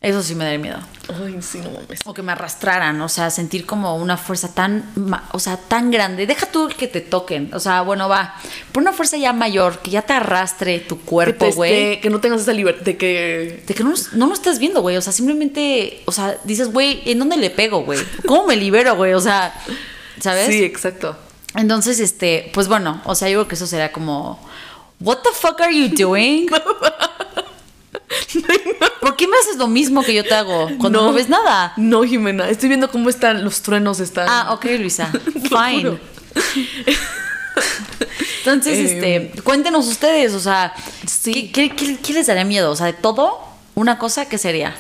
Eso sí me daría miedo. Ay, sí, no mames. O que me arrastraran, o sea, sentir como una fuerza tan, o sea, tan grande. Deja tú que te toquen, o sea, bueno, va. Por una fuerza ya mayor, que ya te arrastre tu Que, cuerpo, güey. esté- que no tengas esa libertad de que. De que no, no lo estás viendo, güey. O sea, simplemente, o sea, dices, güey, ¿en dónde le pego, güey? ¿Cómo me libero, güey? O sea, ¿sabes? Sí, exacto. Entonces, este, pues bueno, o sea, yo creo que eso sería como, ¿What the fuck are you doing? <laughs> ¿Por qué me haces lo mismo que yo te hago cuando no, ves nada? No, Jimena. Estoy viendo cómo están los truenos. Están. Ah, ok, Luisa. <laughs> Fine. Entonces, Eh, este, cuéntenos ustedes, o sea, Sí. ¿qué, qué- qué- qué les daría miedo? O sea, de todo, una cosa, ¿qué sería?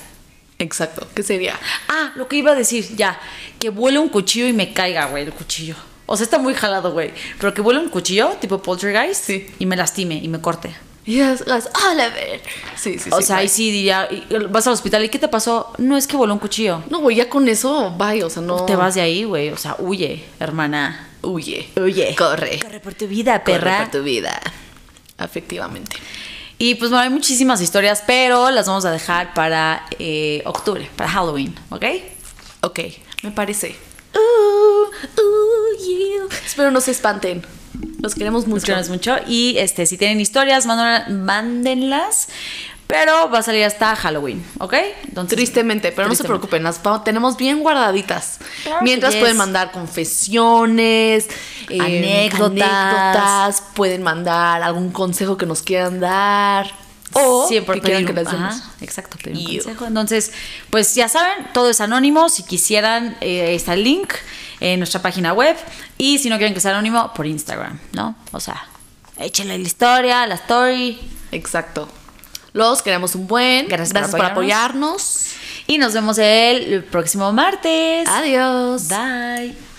Exacto. ¿Qué sería? Ah, lo que iba a decir, ya, que vuele un cuchillo y me caiga, güey, el cuchillo. O sea, está muy jalado, güey. Pero que vuele un cuchillo, tipo poltergeist, Sí. y me lastime y me corte. Y hagas, ah, la ver. Sí, sí, o sí. sea, ahí bye. sí diría, y- vas al hospital, ¿y qué te pasó? No es que voló un cuchillo. No, güey, ya con eso, bye. O sea, no. Te vas de ahí, güey. O sea, huye, hermana. Huye. Huye. Corre. Corre por tu vida, Corre perra. por tu vida. Efectivamente. Y pues bueno, hay muchísimas historias, pero las vamos a dejar para eh, octubre, para Halloween, ¿ok? Ok, me parece. Uh, you. Espero no se espanten. Los queremos mucho. Muchas mucho. Y este, si tienen historias, mándenla- mándenlas. Pero va a salir hasta Halloween, ¿ok? Entonces, Tristemente, pero no se preocupen, las tenemos bien guardaditas. Claro Mientras pueden mandar confesiones, eh, Anécdotas. anécdotas, pueden mandar algún consejo que nos quieran dar. O Siempre que quieran pedir que les demos. ajá, exacto, pedir un consejo. Entonces, pues ya saben, todo es anónimo. Si quisieran, eh, está el link en nuestra página web. Y si no quieren que sea anónimo, por Instagram, ¿no? O sea, échenle la historia, la story. Exacto. Los queremos un buen. Gracias por por apoyarnos. Y nos vemos el próximo martes. Adiós. Bye.